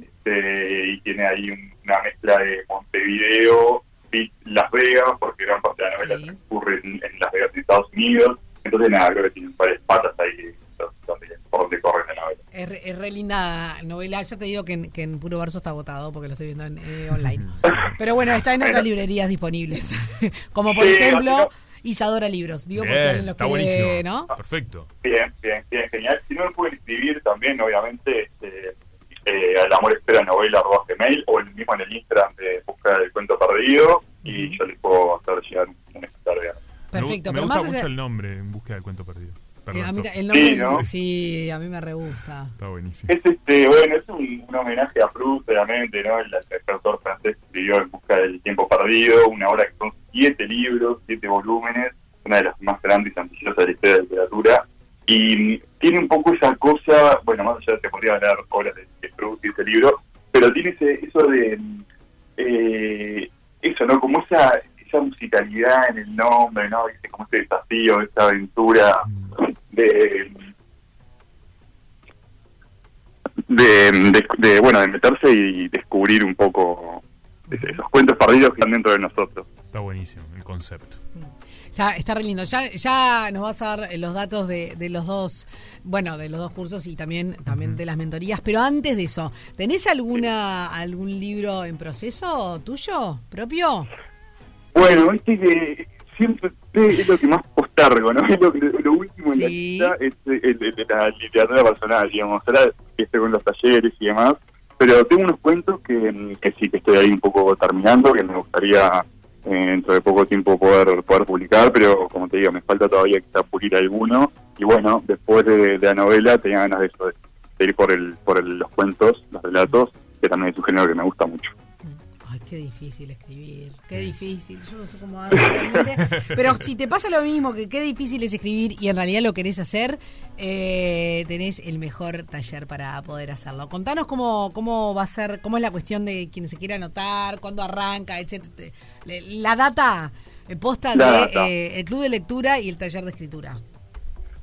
este, y tiene ahí un- una mezcla de Montevideo Las Vegas, porque gran parte de la novela transcurre en, en Las Vegas, en Estados Unidos. Entonces, nada, creo que tienen varias patas ahí donde, por donde corre la novela. Es, re- es re linda novela. Ya te digo que en, que en puro verso está agotado porque lo estoy viendo en, eh, online. (laughs) Pero bueno, está en otras librerías disponibles. (laughs) Como por Sí, ejemplo, no. Isadora Libros. Digo, por si Bien, alguien lo está quiere, buenísimo. ¿no? Perfecto. Bien, bien, bien, genial. Si no me pueden escribir también, obviamente, este, eh, al amor espera novela arroba gmail o el mismo en el Instagram de busca del cuento perdido y yo les puedo hacer llegar un, un ejemplar de Perfecto, Me, pero gusta más mucho allá- el nombre en búsqueda del cuento perdido. Eh, Perdón, a mí Sof. el nombre, Sí, ¿no? sí, a mí me re gusta. Está buenísimo. Es este, bueno, es un, un homenaje a Proust, obviamente, ¿no? El, autor francés escribió En busca del tiempo perdido, una obra que son siete libros, siete volúmenes, una de las más grandes y ambiciosas de la historia de la literatura. Y tiene un poco esa cosa, bueno, más allá de que podría hablar horas de, de Proust y ese libro, pero tiene ese, eso de, eh, eso, ¿no? Como esa, esa musicalidad en el nombre, ¿no? Viste, Como ese desafío, esa aventura de de, de, de, bueno de meterse y descubrir un poco es- esos cuentos perdidos que están dentro de nosotros. Está buenísimo el concepto. Está, está re lindo. Ya, ya nos vas a dar los datos de, de los dos, bueno, de los dos cursos y también, también de las mentorías. Pero antes de eso, ¿tenés alguna algún libro en proceso tuyo, propio? Bueno, viste que siempre es lo que más postergo, ¿no? (laughs) Es lo, lo último en la lista es el, el- la literatura personal, digamos. Ahora que estoy con los talleres y demás, pero tengo unos cuentos que, que sí que estoy ahí un poco terminando, que me gustaría eh, dentro de poco tiempo poder poder publicar, pero como te digo, me falta todavía quizá pulir alguno. Y bueno, después de, de la novela tenía ganas de eso, de, de ir por el por el- los cuentos, los relatos, que también es un género que me gusta mucho. Qué difícil escribir, qué difícil. Yo no sé cómo hago realmente. (laughs) Pero si te pasa lo mismo, que qué difícil es escribir y en realidad lo querés hacer, eh, tenés el mejor taller para poder hacerlo. Contanos cómo, cómo va a ser, cómo es la cuestión de quien se quiera anotar, cuándo arranca, etcétera. La data eh, posta La de data. eh, el club de lectura y el taller de escritura.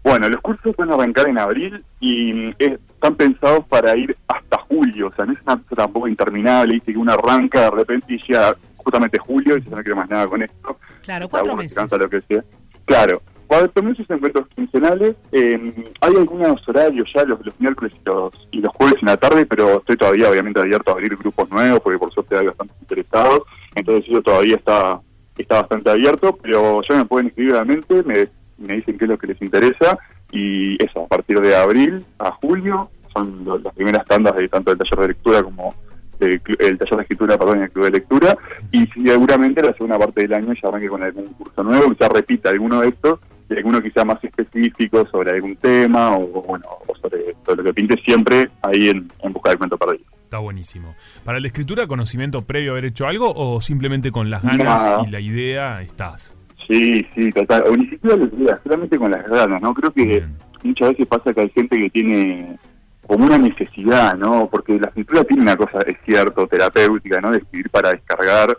Bueno, los cursos van a arrancar en abril y mm, es están pensados para ir hasta julio, o sea, no es una cosa tampoco interminable, dice que uno arranca de repente y llega justamente julio y se no quiere más nada con esto. Claro, cuatro meses. cansa lo que sea. Claro, cuando tomé esos encuentros quincenales, eh, hay algunos horarios ya, los, los miércoles y los, y los jueves en la tarde, pero estoy todavía obviamente abierto a abrir grupos nuevos, porque por suerte hay bastantes interesados, entonces eso todavía está, está bastante abierto, pero ya me pueden escribir realmente, me, me dicen qué es lo que les interesa, y eso, a partir de abril a julio, son lo- las primeras tandas de tanto del taller de lectura como del el taller de escritura, perdón, y el club de lectura, y seguramente la segunda parte del año ya arranque con algún curso nuevo, quizá repita alguno de estos, y alguno quizá más específico sobre algún tema, o bueno, o sobre, sobre lo que pinte siempre ahí en, en busca del cuento perdido. Está buenísimo. ¿Para la escritura, conocimiento previo a haber hecho algo o simplemente con las ganas y la idea estás? Sí, sí, total. O ni siquiera lo diría, solamente con las ganas, ¿no? Creo que muchas veces pasa que hay gente que tiene como una necesidad, ¿no? Porque la escritura tiene una cosa, es cierto, terapéutica, ¿no? De escribir para descargar.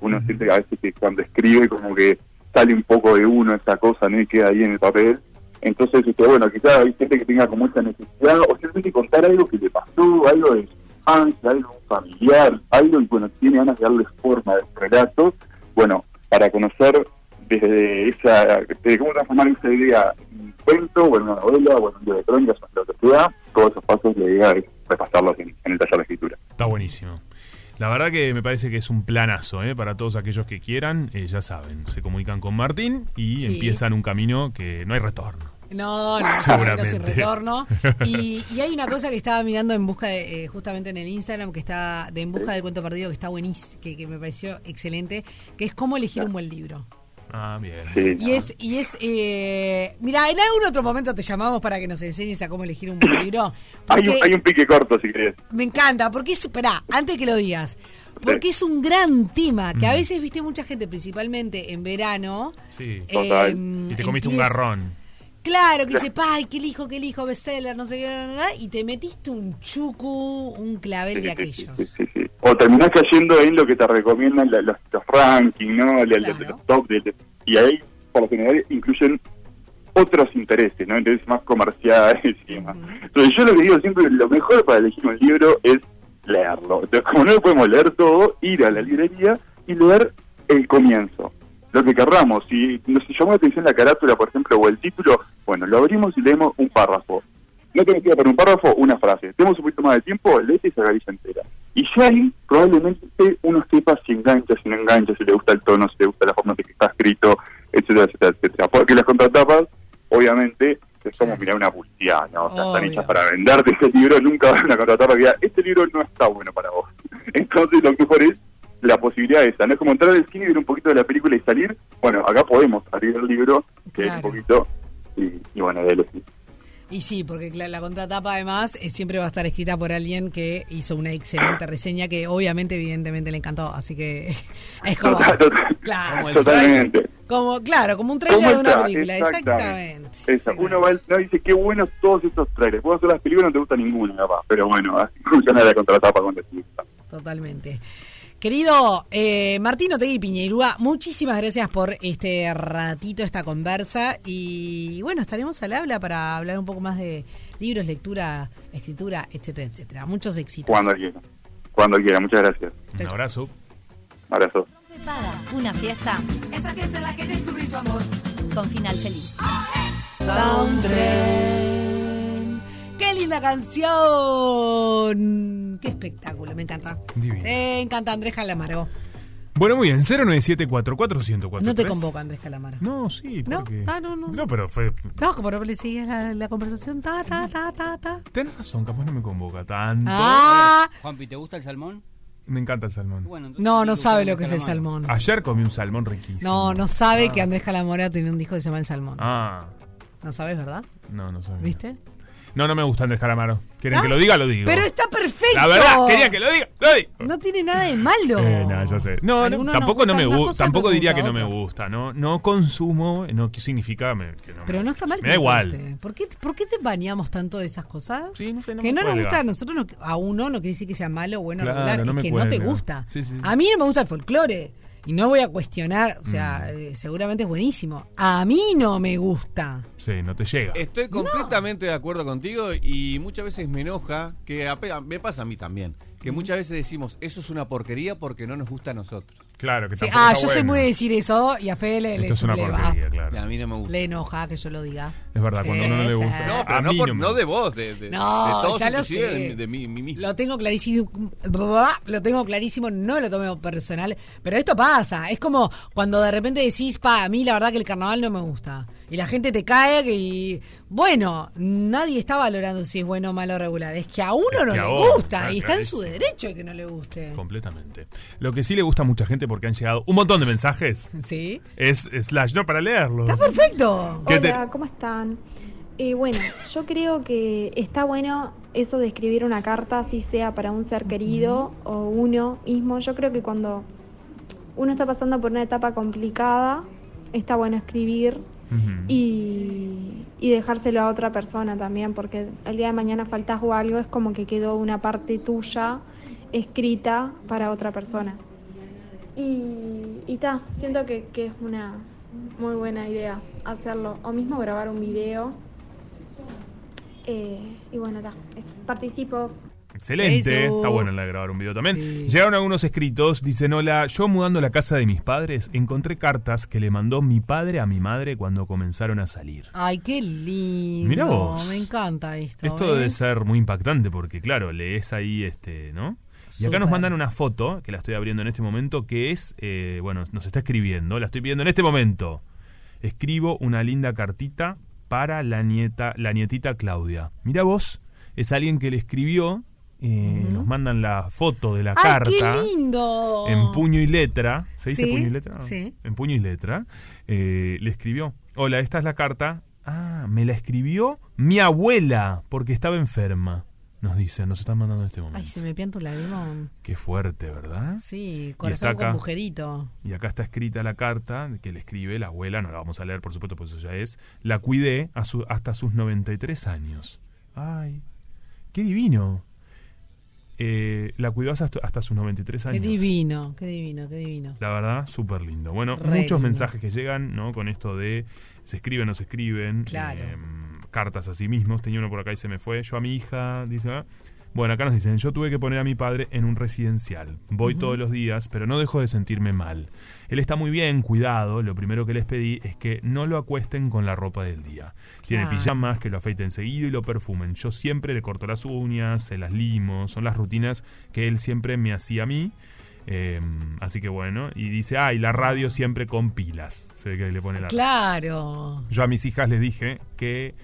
Uno siente que a veces que cuando escribe como que sale un poco de uno esa cosa, ¿no? Y queda ahí en el papel. Entonces, este, bueno, quizás hay gente que tenga como esa necesidad, o simplemente contar algo que le pasó, algo de su infancia, algo familiar, algo, y bueno, tiene ganas de darle forma de relato. Bueno, para conocer desde esa, desde cómo transformar esa idea en un cuento, o en una novela, o en un libro de crónicas, o en lo que sea, todos esos pasos la idea es repasarlos en, en el taller de escritura. Está buenísimo. La verdad que me parece que es un planazo, ¿eh? Para todos aquellos que quieran, eh, ya saben, se comunican con Martín y Sí. empiezan un camino que no hay retorno. No, no, Seguramente. seguro sin retorno. (laughs) Y, y hay una cosa que estaba mirando en busca de, eh, justamente en el Instagram, que está de En Busca del Cuento Perdido, que está buenísimo, que, que me pareció excelente, que es cómo elegir un buen libro. Ah, bien. Y es, y es eh, mira, en algún otro momento te llamamos para que nos enseñes a cómo elegir un buen libro. (laughs) Hay un, hay un pique corto, si querés. me encanta, porque es, esperá, antes que lo digas, porque es un gran tema, que a veces, viste, mucha gente, principalmente en verano, Sí. Total. y te comiste un garrón. Claro, que dice, ay, qué elijo, qué elijo, bestseller, no sé qué, na, na, na", y te metiste un chucu, un clavel de aquellos. (laughs) Sí, sí, sí. O terminás cayendo en lo que te recomiendan la- los, los rankings, ¿no? La- la- Los top. de- de- y ahí, por lo general, incluyen otros intereses, ¿no? Intereses más comerciales y demás. Entonces, yo lo que digo siempre, lo mejor para elegir un libro es leerlo. Entonces, como no lo podemos leer todo, ir a la librería y leer el comienzo. Lo que querramos. Si nos llamó la atención la carátula, por ejemplo, o el título, bueno, lo abrimos y leemos un párrafo. No tenemos que ir para un párrafo, una frase. Tenemos un poquito más de tiempo, léete esa gavilla entera. Y ya ahí probablemente uno sepa si engancha, si no engancha, si le gusta el tono, si le gusta la forma en que está escrito, etcétera, etcétera, etcétera. Porque las contratapas, obviamente, es como mirar una publicidad, ¿no? O sea, están hechas para venderte ese libro, nunca va a haber una contratapa que diga, este libro no está bueno para vos. (laughs) Entonces lo mejor es la posibilidad esa, no es como entrar al cine y ver un poquito de la película y salir, bueno, acá podemos abrir el libro, leer Claro. un poquito y, y bueno, de elegir. Y sí, porque la, la contratapa además eh, siempre va a estar escrita por alguien que hizo una excelente reseña que obviamente, evidentemente le encantó. Así que (laughs) es como, claro, Totalmente. como, claro, como un trailer ¿Cómo de una película. Exactamente. Uno va al- no dice qué buenos todos estos trailers. Vos hacer las películas no te gusta ninguna, capaz. Pero bueno, funciona la contratapa con decir. Totalmente. Querido eh, Martín Otegui Piñeirúa, muchísimas gracias por este ratito, esta conversa. Y bueno, estaremos al habla para hablar un poco más de libros, lectura, escritura, etcétera, etcétera. Muchos éxitos. Cuando quiera. Cuando quiera. Muchas gracias. Un abrazo. Un abrazo. Una fiesta Esta fiesta en la que descubrí su amor. con final feliz. ¡Qué linda canción! ¡Qué espectáculo! Me encanta. Divino. Me encanta Andrés Calamaro. Bueno, muy bien, 097441043. No te convoca Andrés Calamaro. No, sí, No, porque... ah, no, no. No, pero fue... No, como no le sigues la, la conversación. Ta, ta, ta, ta, ta. Tenés razón, capaz no me convoca tanto. Ah. Juanpi, ¿te gusta el salmón? Me encanta el salmón. Bueno, No, no sabe lo que es el salmón. Ayer comí un salmón riquísimo. No, no sabe que Andrés Calamaro tiene un disco que se llama El Salmón. Ah, No sabes, ¿verdad? no, no sabía. ¿Viste? No, no me gusta Andrés Calamaro. ¿Quieren Ah, que lo diga? Lo digo. Pero está perfecto. La verdad, quería que lo diga. Lo digo. No tiene nada de malo. Eh, no, ya sé. No, no, Algunos tampoco no me gusta. Tampoco diría que no me gusta. No, no consumo. No, ¿qué significa? Me- que no, Pero no está mal. Me que da igual. ¿Por qué, ¿Por qué te bañamos tanto de esas cosas? Sí, no sé, no que no nos gusta a nosotros, no- a uno no quiere decir que sea malo o bueno Claro, regular, es que no te gusta. Sí, sí. A mí no me gusta el folclore. Y no voy a cuestionar, o sea, Mm. eh, seguramente es buenísimo. A mí no me gusta. Sí, no te llega. Estoy completamente de acuerdo contigo y muchas veces me enoja, que me pasa a mí también, que muchas veces decimos, eso es una porquería porque no nos gusta a nosotros. Claro, que Sí, ah, está yo soy bueno. muy de decir eso y a Fede le, le Esto es una porquería, claro. A mí no me gusta. Le enoja que yo lo diga. Es verdad, cuando a uno no le gusta. No, pero a no, mí por- no me no gusta. de vos, de, de, No, de todos, ya lo inclusive sé. de, de mí, mí mismo. Lo tengo clarísimo, lo tengo clarísimo, no me lo tomo personal, pero esto pasa, es como cuando de repente decís, pa, a mí la verdad que el carnaval no me gusta. Y la gente te cae que- y bueno, nadie está valorando si es bueno o malo o regular, es que a uno Es no le vos, gusta y está en su derecho de que no le guste. Completamente. Lo que sí le gusta a mucha gente porque han llegado un montón de mensajes (laughs) ¿Sí? es slash, no para leerlos. Está perfecto. ¿Qué te- Hola, ¿cómo están? Eh, bueno, (laughs) yo creo que está bueno eso de escribir una carta, así sea para un ser querido o uno mismo. Yo creo que cuando uno está pasando por una etapa complicada, está bueno escribir y, y dejárselo a otra persona también, porque el día de mañana faltas o algo, es como que quedó una parte tuya escrita para otra persona. Y, y siento que, que es una muy buena idea hacerlo, o mismo grabar un video. Eh, y bueno, ta, eso, participo. Excelente, está bueno la de grabar un video también. Llegaron algunos escritos, dicen, hola, yo mudando a la casa de mis padres, encontré cartas que le mandó mi padre a mi madre cuando comenzaron a salir. Ay, qué lindo. Mirá vos. Me encanta esto. Esto debe ser muy impactante porque, claro, lees ahí, este, ¿no? Y acá nos mandan una foto, que la estoy abriendo en este momento, que es, eh, bueno, nos está escribiendo, la estoy viendo en este momento. Escribo una linda cartita para la nieta, la nietita Claudia. Mira vos, es alguien que le escribió, eh, nos mandan la foto de la ¡Ay, carta. qué lindo! En puño y letra. ¿Se dice Sí, puño y letra? sí. En puño y letra. eh, le escribió. Hola, esta es la carta. Ah, me la escribió mi abuela porque estaba enferma. Nos dicen, nos están mandando en este momento. Ay, se me pianta un lagrimón. Qué fuerte, ¿verdad? Sí, corazón está con acá. agujerito. Y acá está escrita la carta que le escribe la abuela, no la vamos a leer por supuesto, pues eso ya es. La cuidé a su- hasta sus 93 años. Ay, qué divino. Eh, la cuidó hasta, hasta sus 93 Qué años. divino, qué divino, qué divino. La verdad, súper lindo. Bueno, Re muchos lindo. mensajes que llegan, ¿no? Con esto de se escriben o se escriben. Claro. eh, cartas a sí mismos. Tenía uno por acá y se me fue. Yo a mi hija, dice. ah. Bueno, acá nos dicen, yo tuve que poner a mi padre en un residencial. Voy todos los días, pero no dejo de sentirme mal. Él está muy bien, cuidado. Lo primero que les pedí es que no lo acuesten con la ropa del día. Tiene pijamas, que lo afeiten seguido y lo perfumen. Yo siempre le corto las uñas, se las limo. Son las rutinas que él siempre me hacía a mí. Eh, así que bueno, y dice, ah, y la radio siempre con pilas. Se ve que le pone la Claro. Yo a mis hijas les dije que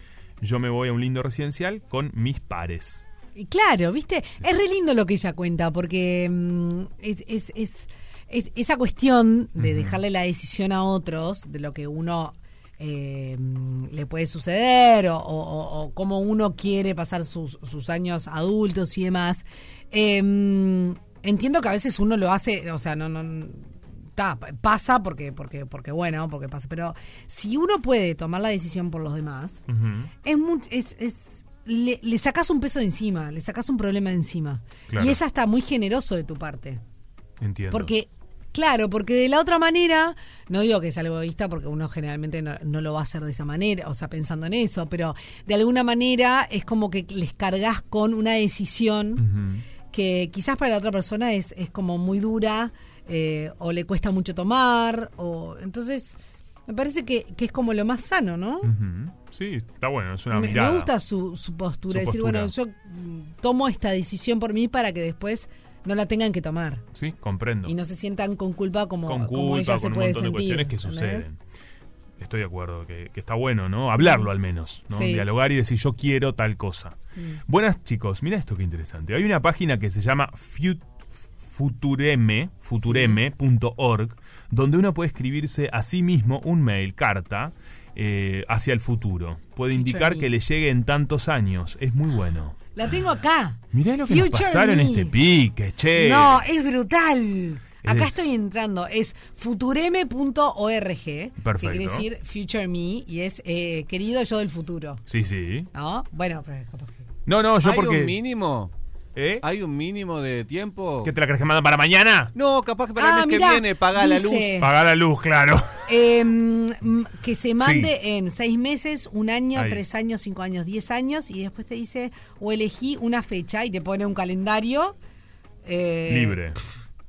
yo me voy a un lindo residencial con mis pares. Claro, viste, es re lindo lo que ella cuenta, porque mm, es, es- es- es- esa cuestión de dejarle la decisión a otros de lo que uno eh, mm, le puede suceder o, o- o- o cómo uno quiere pasar sus, sus años adultos y demás. eh, mm, entiendo que a veces uno lo hace, o sea, no, no ta, pasa porque, porque, porque bueno, porque pasa, pero si uno puede tomar la decisión por los demás, es, es- le, le sacas un peso de encima, le sacas un problema de encima. Claro. Y es hasta muy generoso de tu parte. Entiendo. Porque, claro, porque de la otra manera, no digo que es algo egoísta porque uno generalmente no, no lo va a hacer de esa manera, o sea, pensando en eso, pero de alguna manera es como que les cargas con una decisión que quizás para la otra persona es, es como muy dura eh, o le cuesta mucho tomar, o entonces me parece que, que es como lo más sano, ¿no? Sí, está bueno, es una me, mirada. me gusta su, su postura, Su decir, postura. bueno, yo mm, tomo esta decisión por mí para que después no la tengan que tomar. Sí, comprendo. Y no se sientan con culpa como, con como culpa, se con un puede montón de cuestiones que suceden. Estoy de acuerdo, que, que está bueno, ¿no? Hablarlo al menos, ¿no? Sí. Dialogar y decir yo quiero tal cosa. Mm. Buenas chicos, mira esto que interesante. Hay una página que se llama Fut- futureme, futureme.org, donde uno puede escribirse a sí mismo un mail, carta, eh, hacia el futuro. Puede indicar me. que le llegue en tantos años. Es muy bueno. La tengo acá. Mirá lo que nos pasaron me. este pique, che. No, es brutal. Acá Es- estoy entrando. Es futureme.org. Que quiere decir Future Me y es eh, querido yo del futuro. Sí, sí. ¿No? Bueno, pero No, no, yo ¿Hay porque... un mínimo? ¿Eh? ¿Hay un mínimo de tiempo? ¿Qué te la crees que mandan para mañana? No, capaz que para Ah, el mes mirá, que viene paga la luz. Pagar la luz, claro. Eh, mm, que se mande en seis meses, un año, Ahí. tres años, cinco años, diez años y después te dice o elegí una fecha y te pone un calendario. eh, Libre.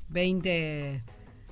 20,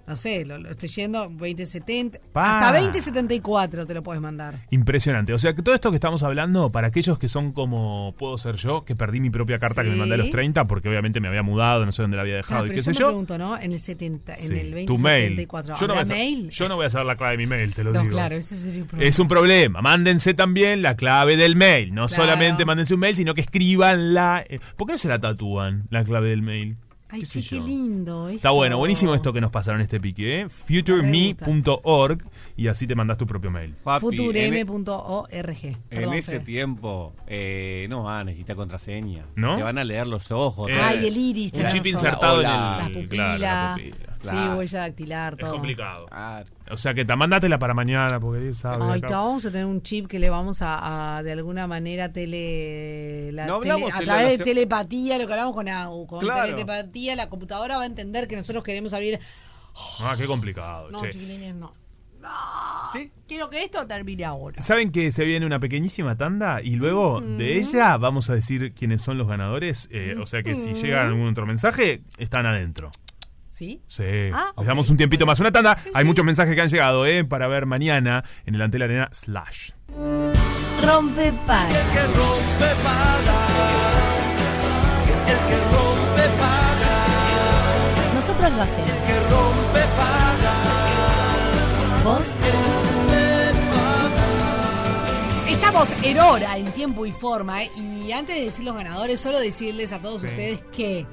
no sé, lo, lo estoy yendo, 2070, Pa. hasta 2074 te lo puedes mandar. Impresionante. O sea, que todo esto que estamos hablando, para aquellos que son como puedo ser yo, que perdí mi propia carta que me mandé a los 30, porque obviamente me había mudado, no sé dónde la había dejado Claro, y qué yo sé me yo. pregunto, ¿no? En el 70, en Sí, el tu mail. 2074, Yo no, voy ¿habrá a saber, mail? yo no voy a saber la clave de mi mail, te lo No, digo. claro, ese sería un problema. Es un problema. Mándense también la clave del mail. No Claro. solamente mándense un mail, sino que escribanla. eh, ¿Por qué no se la tatúan, la clave del mail? Ay, ¿Qué sí, qué lindo. Está esto. bueno, buenísimo esto que nos pasaron este pique, ¿eh? futureme.org y así te mandas tu propio mail. Papi, en, Perdón, ese Fede. tiempo eh, no va a necesitar contraseña. ¿No? Te van a leer los ojos. Eh, Ay, el iris. Un chip insertado en el... Claro, la pupila. Sí, Claro. huella dactilar, Es todo. complicado. Claro. O sea que ta- mandátela para mañana, porque Dios sabe. Ay, acá. te vamos a tener un chip que le vamos a, a, de alguna manera tele, la No tele- a través la- de telepatía, lo que hablamos con AU, con Claro. telepatía la computadora va a entender que nosotros queremos abrir. Ah, qué complicado. No, che. chiquilines, no. No, quiero que esto termine ahora. ¿Saben que se viene una pequeñísima tanda? Y luego de ella vamos a decir quiénes son los ganadores. Eh, o sea que si llega algún otro mensaje, están adentro. ¿Sí? Sí. Ah, Les damos un tiempito más. Una tanda. Hay muchos mensajes que han llegado, ¿eh? Para ver mañana en el Antel Arena Slash. Rompe para. Nosotros lo hacemos. ¿Vos? Estamos en hora, en tiempo y forma. ¿eh? Y antes de decir los ganadores, solo decirles a todos Sí. ustedes que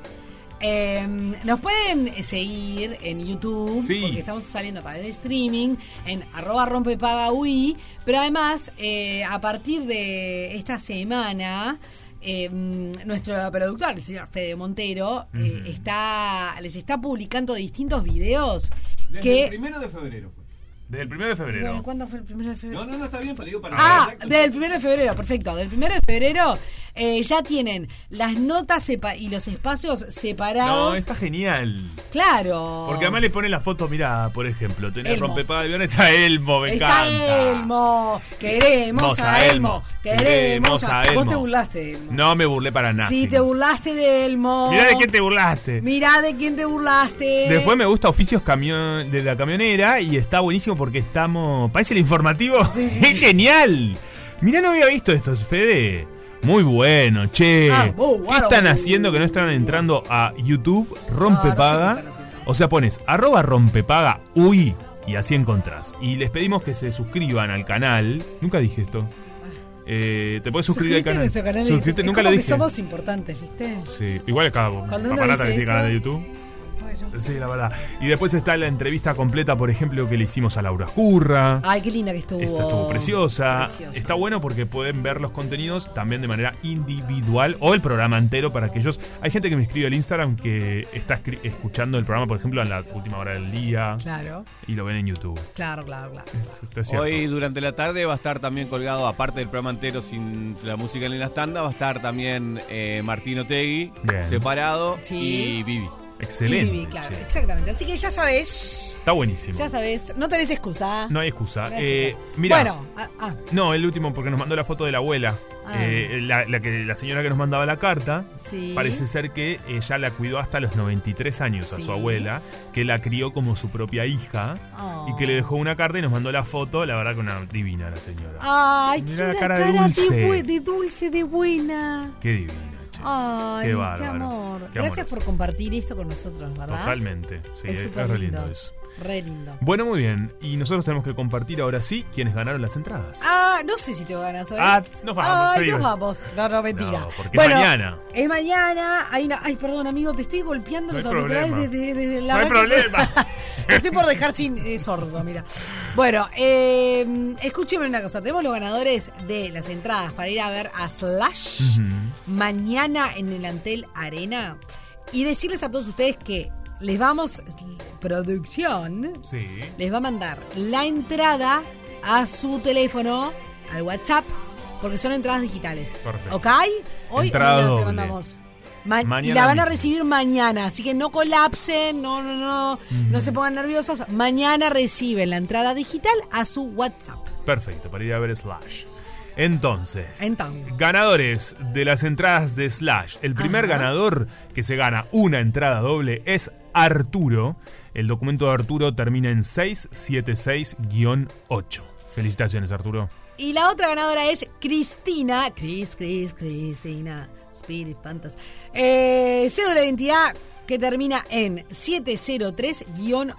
eh, nos pueden seguir en YouTube, Sí. porque estamos saliendo a través de streaming, en arroba rompepagaui. Pero además, eh, a partir de esta semana, eh, mm, nuestro productor, el señor Fede Montero, eh, está, les está publicando distintos videos Desde que... el primero de febrero fue. Desde el primero de febrero. Bueno, ¿cuándo fue el primero de febrero? No, no, no está bien, pero digo para Ah, exacto. del primero de febrero, perfecto. Del primero de febrero eh, ya tienen las notas y los espacios separados. No, está genial. Claro. Porque además le pone la foto, mira, por ejemplo, tenés Elmo. rompepaga de avión, está (laughs) Elmo, me Está encanta. Elmo. Queremos a a Elmo. Elmo. Queremos a a Vos Elmo. te burlaste de Elmo. No me burlé para nada. Sí, te burlaste de Elmo. Mirá de quién te burlaste. Mirá de quién te burlaste. Después me gusta Oficios camión, de la Camionera y está buenísimo porque estamos. Parece el informativo. (laughs) ¡Es genial! Mirá, no había visto esto, Fede. Muy bueno, che. Ah, ¿Qué están haciendo que no están entrando a YouTube No, no Rompepaga? sé o sea, pones arroba rompepaga uy y así encontrás. Y les pedimos que se suscriban al canal. Nunca dije esto. Eh, te puedes suscribir al canal. nuestro canal. de. Es nunca como lo que dije. somos importantes, ¿viste? Sí, igual acá Cuando uno dice que tiene canal eso- de YouTube. Bueno. Sí, la verdad. Y después está la entrevista completa, por ejemplo, que le hicimos a Laura Escurra. Ay, qué linda que estuvo. Esta estuvo preciosa. Preciosa. Está bueno porque pueden ver los contenidos también de manera individual o el programa entero para aquellos. Hay gente que me escribe al Instagram que está escuchando el programa, por ejemplo, en la última hora del día. Claro, Y lo ven en YouTube. claro, claro, claro. Esto es cierto. Hoy durante la tarde va a estar también colgado, aparte del programa entero sin la música en la tanda, va a estar también eh, Martín Otegui, Bien. separado, Sí. y Vivi. Excelente. Y Vivi, claro, exactamente. Así que ya sabes, Está buenísimo. ya sabes, no tenés excusa. No hay excusa. No hay Eh, excusa. Bueno, ah, ah, no, el último porque nos mandó la foto de la abuela. Ah. Eh, la, la que, la señora que nos mandaba la carta. sí. Parece ser que ella la cuidó hasta los 93 años a Sí. su abuela, que la crió como su propia hija Oh. y que le dejó una carta y nos mandó la foto. La verdad que una divina la señora. Ay, Mirá la cara cara, de dulce. De, de dulce, de buena. Qué divina, Ay, Qué qué, bárbaro. amor. Qué Gracias amorosa. por compartir esto con nosotros, ¿verdad? Totalmente. Sí, Es es, lindo eso. Re lindo. Bueno, muy bien. Y nosotros tenemos que compartir ahora sí quienes ganaron las entradas. Ah, no sé si te van a saber. Ah, nos vamos, Ay, nos vamos. No, no, mentira. No, porque es mañana. Es mañana. Hay una... Ay, perdón, amigo, te estoy golpeando No los auriculares desde, desde la No hay problema. (laughs) Te estoy por dejar sin eh, sordo, mira. Bueno, eh, escúcheme una cosa. Tenemos los ganadores de las entradas para ir a ver a Slash mañana en el Antel Arena. Y decirles a todos ustedes que les vamos, producción, Sí. les va a mandar la entrada a su teléfono, al WhatsApp, porque son entradas digitales. Perfecto. ¿Ok? Hoy mañana se mandamos. Ma- y Mañana la van a recibir mañana, así que no colapsen, no, no, no, no se pongan nerviosos. Mañana reciben la entrada digital a su WhatsApp. Perfecto, para ir a ver Slash. Entonces, Entonces. ganadores de las entradas de Slash. El primer Ajá. ganador que se gana una entrada doble es Arturo. El documento de Arturo termina en 676-8. Felicitaciones, Arturo. Y la otra ganadora es Cristina. Cris, Cris, Cristina. Spirit Fantas. Eh, cédula de identidad que termina en 703-4.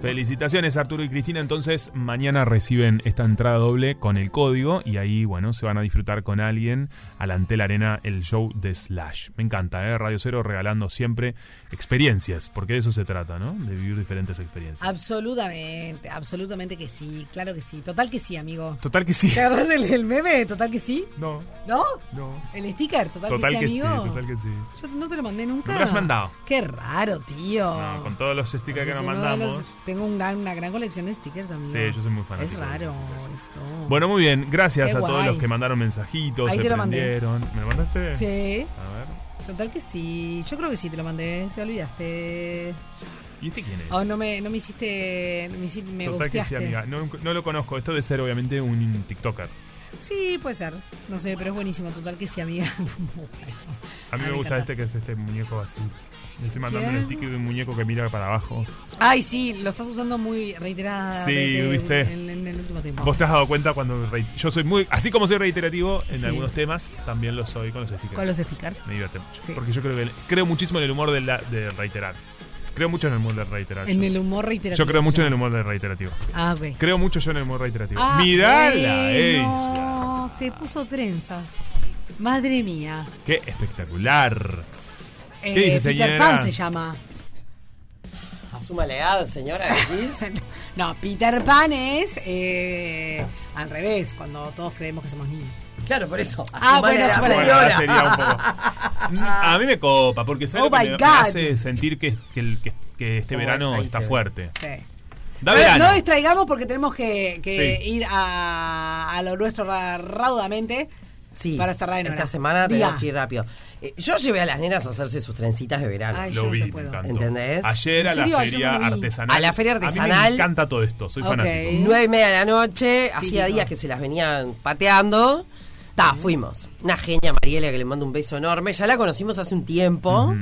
Felicitaciones Arturo y Cristina, entonces mañana reciben esta entrada doble con el código y ahí, bueno, se van a disfrutar con alguien a la Antel Arena el show de Slash. Me encanta, ¿eh? Radio Cero regalando siempre experiencias, porque de eso se trata, ¿no? De vivir diferentes experiencias. Absolutamente, absolutamente que sí, claro que sí. Total que sí, amigo. Total que sí. ¿Te acordás del, del meme? Total que sí. No. ¿No? No. ¿El sticker? Total, Total que que sí, sí, amigo. total que sí. Yo no te lo mandé nunca. ¿No me lo has mandado? Qué raro, tío. No, todos los stickers que Ese nos mandamos. los- tengo un gran- una gran colección de stickers, amigo. Sí, yo soy muy fanático. Es raro esto. Bueno, muy bien. Gracias Qué a todos guay. los que mandaron mensajitos, Ahí se te lo mandé. ¿Me lo mandaste? Sí. A ver. Total que sí. Yo creo que sí te lo mandé. Te olvidaste. ¿Y este quién es? Oh, no me, no me hiciste. Me, hiciste- me Total que sí, amiga. No, no lo conozco. Esto debe ser obviamente un TikToker. Sí, puede ser. No sé, pero es buenísimo. Total que sí, amiga. (laughs) A mí me me gusta encanta. este que es este muñeco así. Le estoy mandando ¿Quién? el sticker de un muñeco que mira para abajo. Ay, sí, lo estás usando muy reiterada. Sí, ¿viste? En, en el último tiempo. Vos te has dado cuenta cuando yo soy muy, así como soy reiterativo en Sí. algunos temas, también lo soy con los stickers. Con los stickers. Me divierte mucho. Sí. Porque yo creo que creo muchísimo en el humor de, la- de reiterar. Creo mucho en el humor de reiterar. En el humor reiterativo. Yo creo mucho en el humor de reiterativo. Ah, ok. Creo mucho yo en el humor reiterativo. Ah, Mirala, bueno, ella. se puso trenzas. Madre mía. Qué espectacular. Eh, ¿Qué dice, Peter señora? Pan se llama. Asuma la edad, señora. (laughs) No, Peter Pan es eh, al revés, cuando todos creemos que somos niños. Claro, por eso. Ah, Asuma bueno, la edad, Bueno, sería un poco. (laughs) A mí me copa, porque ¿sabes Oh que me, hace sentir que, que, que- que este ¿Cómo verano es? Está ve. fuerte? Sí. Da no, distraigamos porque tenemos que, que Sí. ir a, a lo nuestro ra- raudamente Sí, para cerrar en hora. esta semana tenemos que ir rápido. Eh, yo llevé a las nenas a hacerse sus trencitas de verano. Ay, Lo vi, puedo. ¿Entendés? Ayer a ¿En la serio? Feria artesanal. A la feria A mí artesanal. me encanta todo esto, soy Ok. fanático. Nueve y media de la noche, hacía días que se las venían pateando. Ta, fuimos. Una genia, Mariela, que le mando un beso enorme. Ya la conocimos hace un tiempo.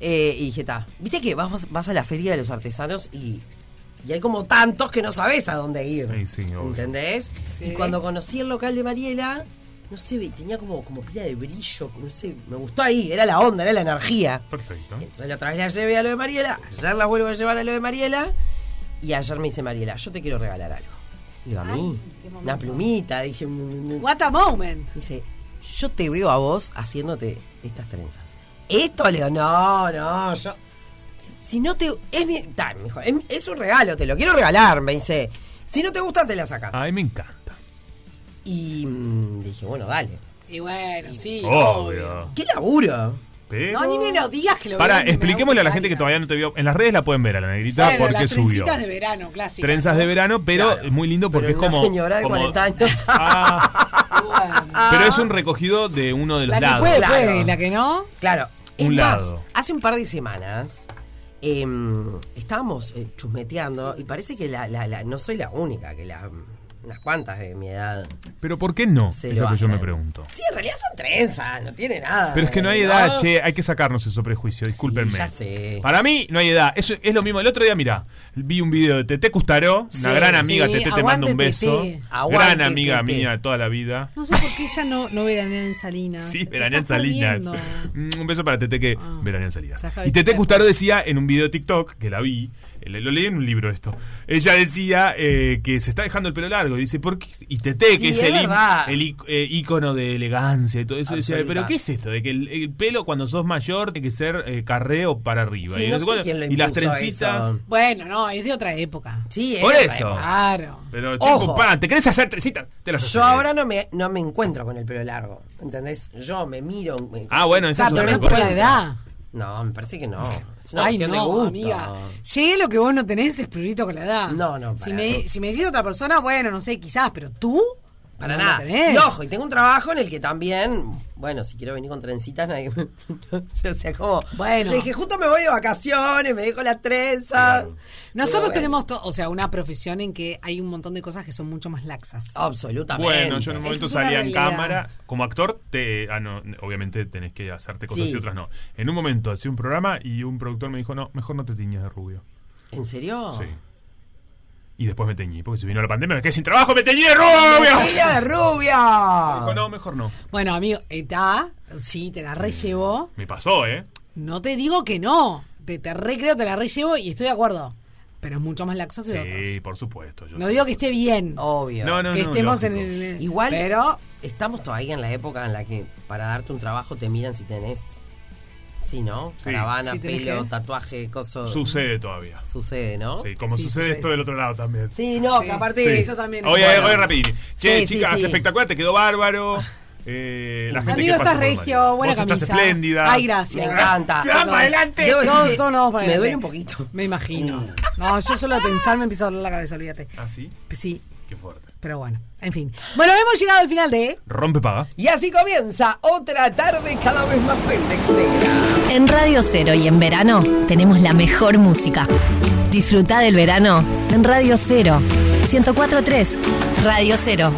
Eh, y dije, ta, viste que vas, vas a la feria de los artesanos y, y hay como tantos que no sabes a dónde ir. Sí, sí. ¿Entendés? Sí. Y cuando conocí el local de Mariela, no sé, tenía como, como pila de brillo, no sé, me gustó ahí, era la onda, era la energía. Perfecto. Entonces la otra vez la llevé a lo de Mariela, ayer la vuelvo a llevar a lo de Mariela, y ayer me dice Mariela, yo te quiero regalar algo. Le digo, a mí, una plumita, dije, "Mm, mm". What a moment. dice, yo te veo a vos haciéndote estas trenzas. Esto le digo, no, no, yo. Si, no te. Es, mi- ta, me dijo, es, es un regalo, te lo quiero regalar. Me dice, si no te gusta, te la sacas. A mí me encanta. Y mm, dije, bueno, dale. Y bueno, sí, obvio. Obvio. ¿Qué laburo? Pero... No, ni me lo digas que lo Para, expliquémosle a la gente que todavía no te vio. En las redes la pueden ver a la negrita porque las subió. trencitas de verano, clásicas. Trenzas de verano, pero Claro. muy lindo porque Pero es como. una señora de como- 40 años. (laughs) Ah, pero es un recogido de uno de los La que lados. puede, Claro. puede, y la que no. Claro. Es Un más, lado. hace un par de semanas em, estábamos eh, chusmeteando y parece que la, la- la- no soy la única, que la, unas cuantas de mi edad. Pero ¿por qué no? Se es lo lo que yo me pregunto. Sí, en realidad son trenzas, no tiene nada. Pero es que no hay ¿no? edad, che, hay que sacarnos eso prejuicio, discúlpenme. ya sé. Para mí no hay edad, eso es lo mismo. El otro día, mira, vi un video de Tete Custaró, Sí, una gran amiga, sí, Tete te mando un beso. Aguante, gran amiga Tete. mía de toda la vida. No sé por qué ella no, no veranea en Salinas. Sí, veranea en Salinas. perdiendo. Mm, Un beso para Tete que veranea en Salinas. Y Tete. Custaró decía en un video de TikTok, que la vi, lo leí en un libro esto. Ella decía eh, que se está dejando el pelo largo. Y dice, ¿por qué? Y Tete, Sí, que es es el, el eh, ícono de elegancia y todo eso, decía. ¿pero qué es esto? De que el, el pelo cuando sos mayor tiene que ser eh, carreo para arriba. Sí, y, no sé sé cuánto. quién lo y las trencitas. eso. Bueno, no, es de otra época. Sí, es Por eso. época. Claro. Pero, chico, Ojo. pan, ¿te querés hacer trencitas? Te las Yo ahora no me, no me encuentro con el pelo largo, ¿entendés? Yo me miro. me- Ah, bueno, esa O es sea, otra pero no es por la edad. No, me parece que no. Es una Ay, cuestión de no, gusto. amiga. Si lo que vos no tenés es prurito con la edad. No, no, Si para me, si me decís otra persona, bueno, no sé, quizás, pero tú. Para No nada. la tenés. Y ojo, y tengo un trabajo en el que también, bueno, si quiero venir con trencitas, nadie me- (laughs) o sea, como. Bueno. Yo dije, justo me voy de vacaciones, me dejo las trenzas. Nosotros bueno. tenemos, o sea, una profesión en que hay un montón de cosas que son mucho más laxas. Absolutamente. Bueno, yo en un momento es salía en cámara. Como actor, te, ah, no, obviamente tenés que hacerte cosas Sí. y otras no. En un momento hacía un programa y un productor me dijo, no, mejor no te tiñes de rubio. ¿En serio? Sí. Y después me teñí, porque si vino la pandemia me quedé sin trabajo, me teñí de rubio. ¡Ella de rubia! Dijo, no, mejor no. Bueno, amigo, está, sí, te la rellevo. Me pasó, ¿eh? No te digo que no. Te, te re creo, te la rellevo y estoy de acuerdo. Pero es mucho más laxo que otros. Sí, por supuesto. yo No sé. digo que esté bien. Obvio. No, no, que no, estemos en el. Igual, Pero. estamos todavía en la época en la que para darte un trabajo te miran si tenés. Sí, ¿no? Sí. Caravana, pelo, que- tatuaje, coso. Sucede todavía. Sucede, ¿no? Sí, como Sí, sucede sucede, esto sí. del otro lado también. Sí, no, Sí. que aparte. Sí. Esto también Oye, bueno. oye, rapidín. Che, chicas, sí. espectacular, te quedó bárbaro. (laughs) Eh, la gente Amigo, estás regio, buena Vos camisa. estás espléndida. Ay, gracias. Me encanta. Vamos adelante. debo decir nos vamos para Me adelante. duele un poquito. Me imagino. No, yo solo de pensar me empieza a doler la cabeza, olvídate. ¿Ah, sí? Sí, Qué fuerte. Pero bueno, en fin. Bueno, hemos llegado al final de. Rompe paga. Y así comienza otra tarde cada vez más pendex negra. En Radio Cero y en verano tenemos la mejor música. Disfruta del verano en Radio Cero. 1043 Radio Cero.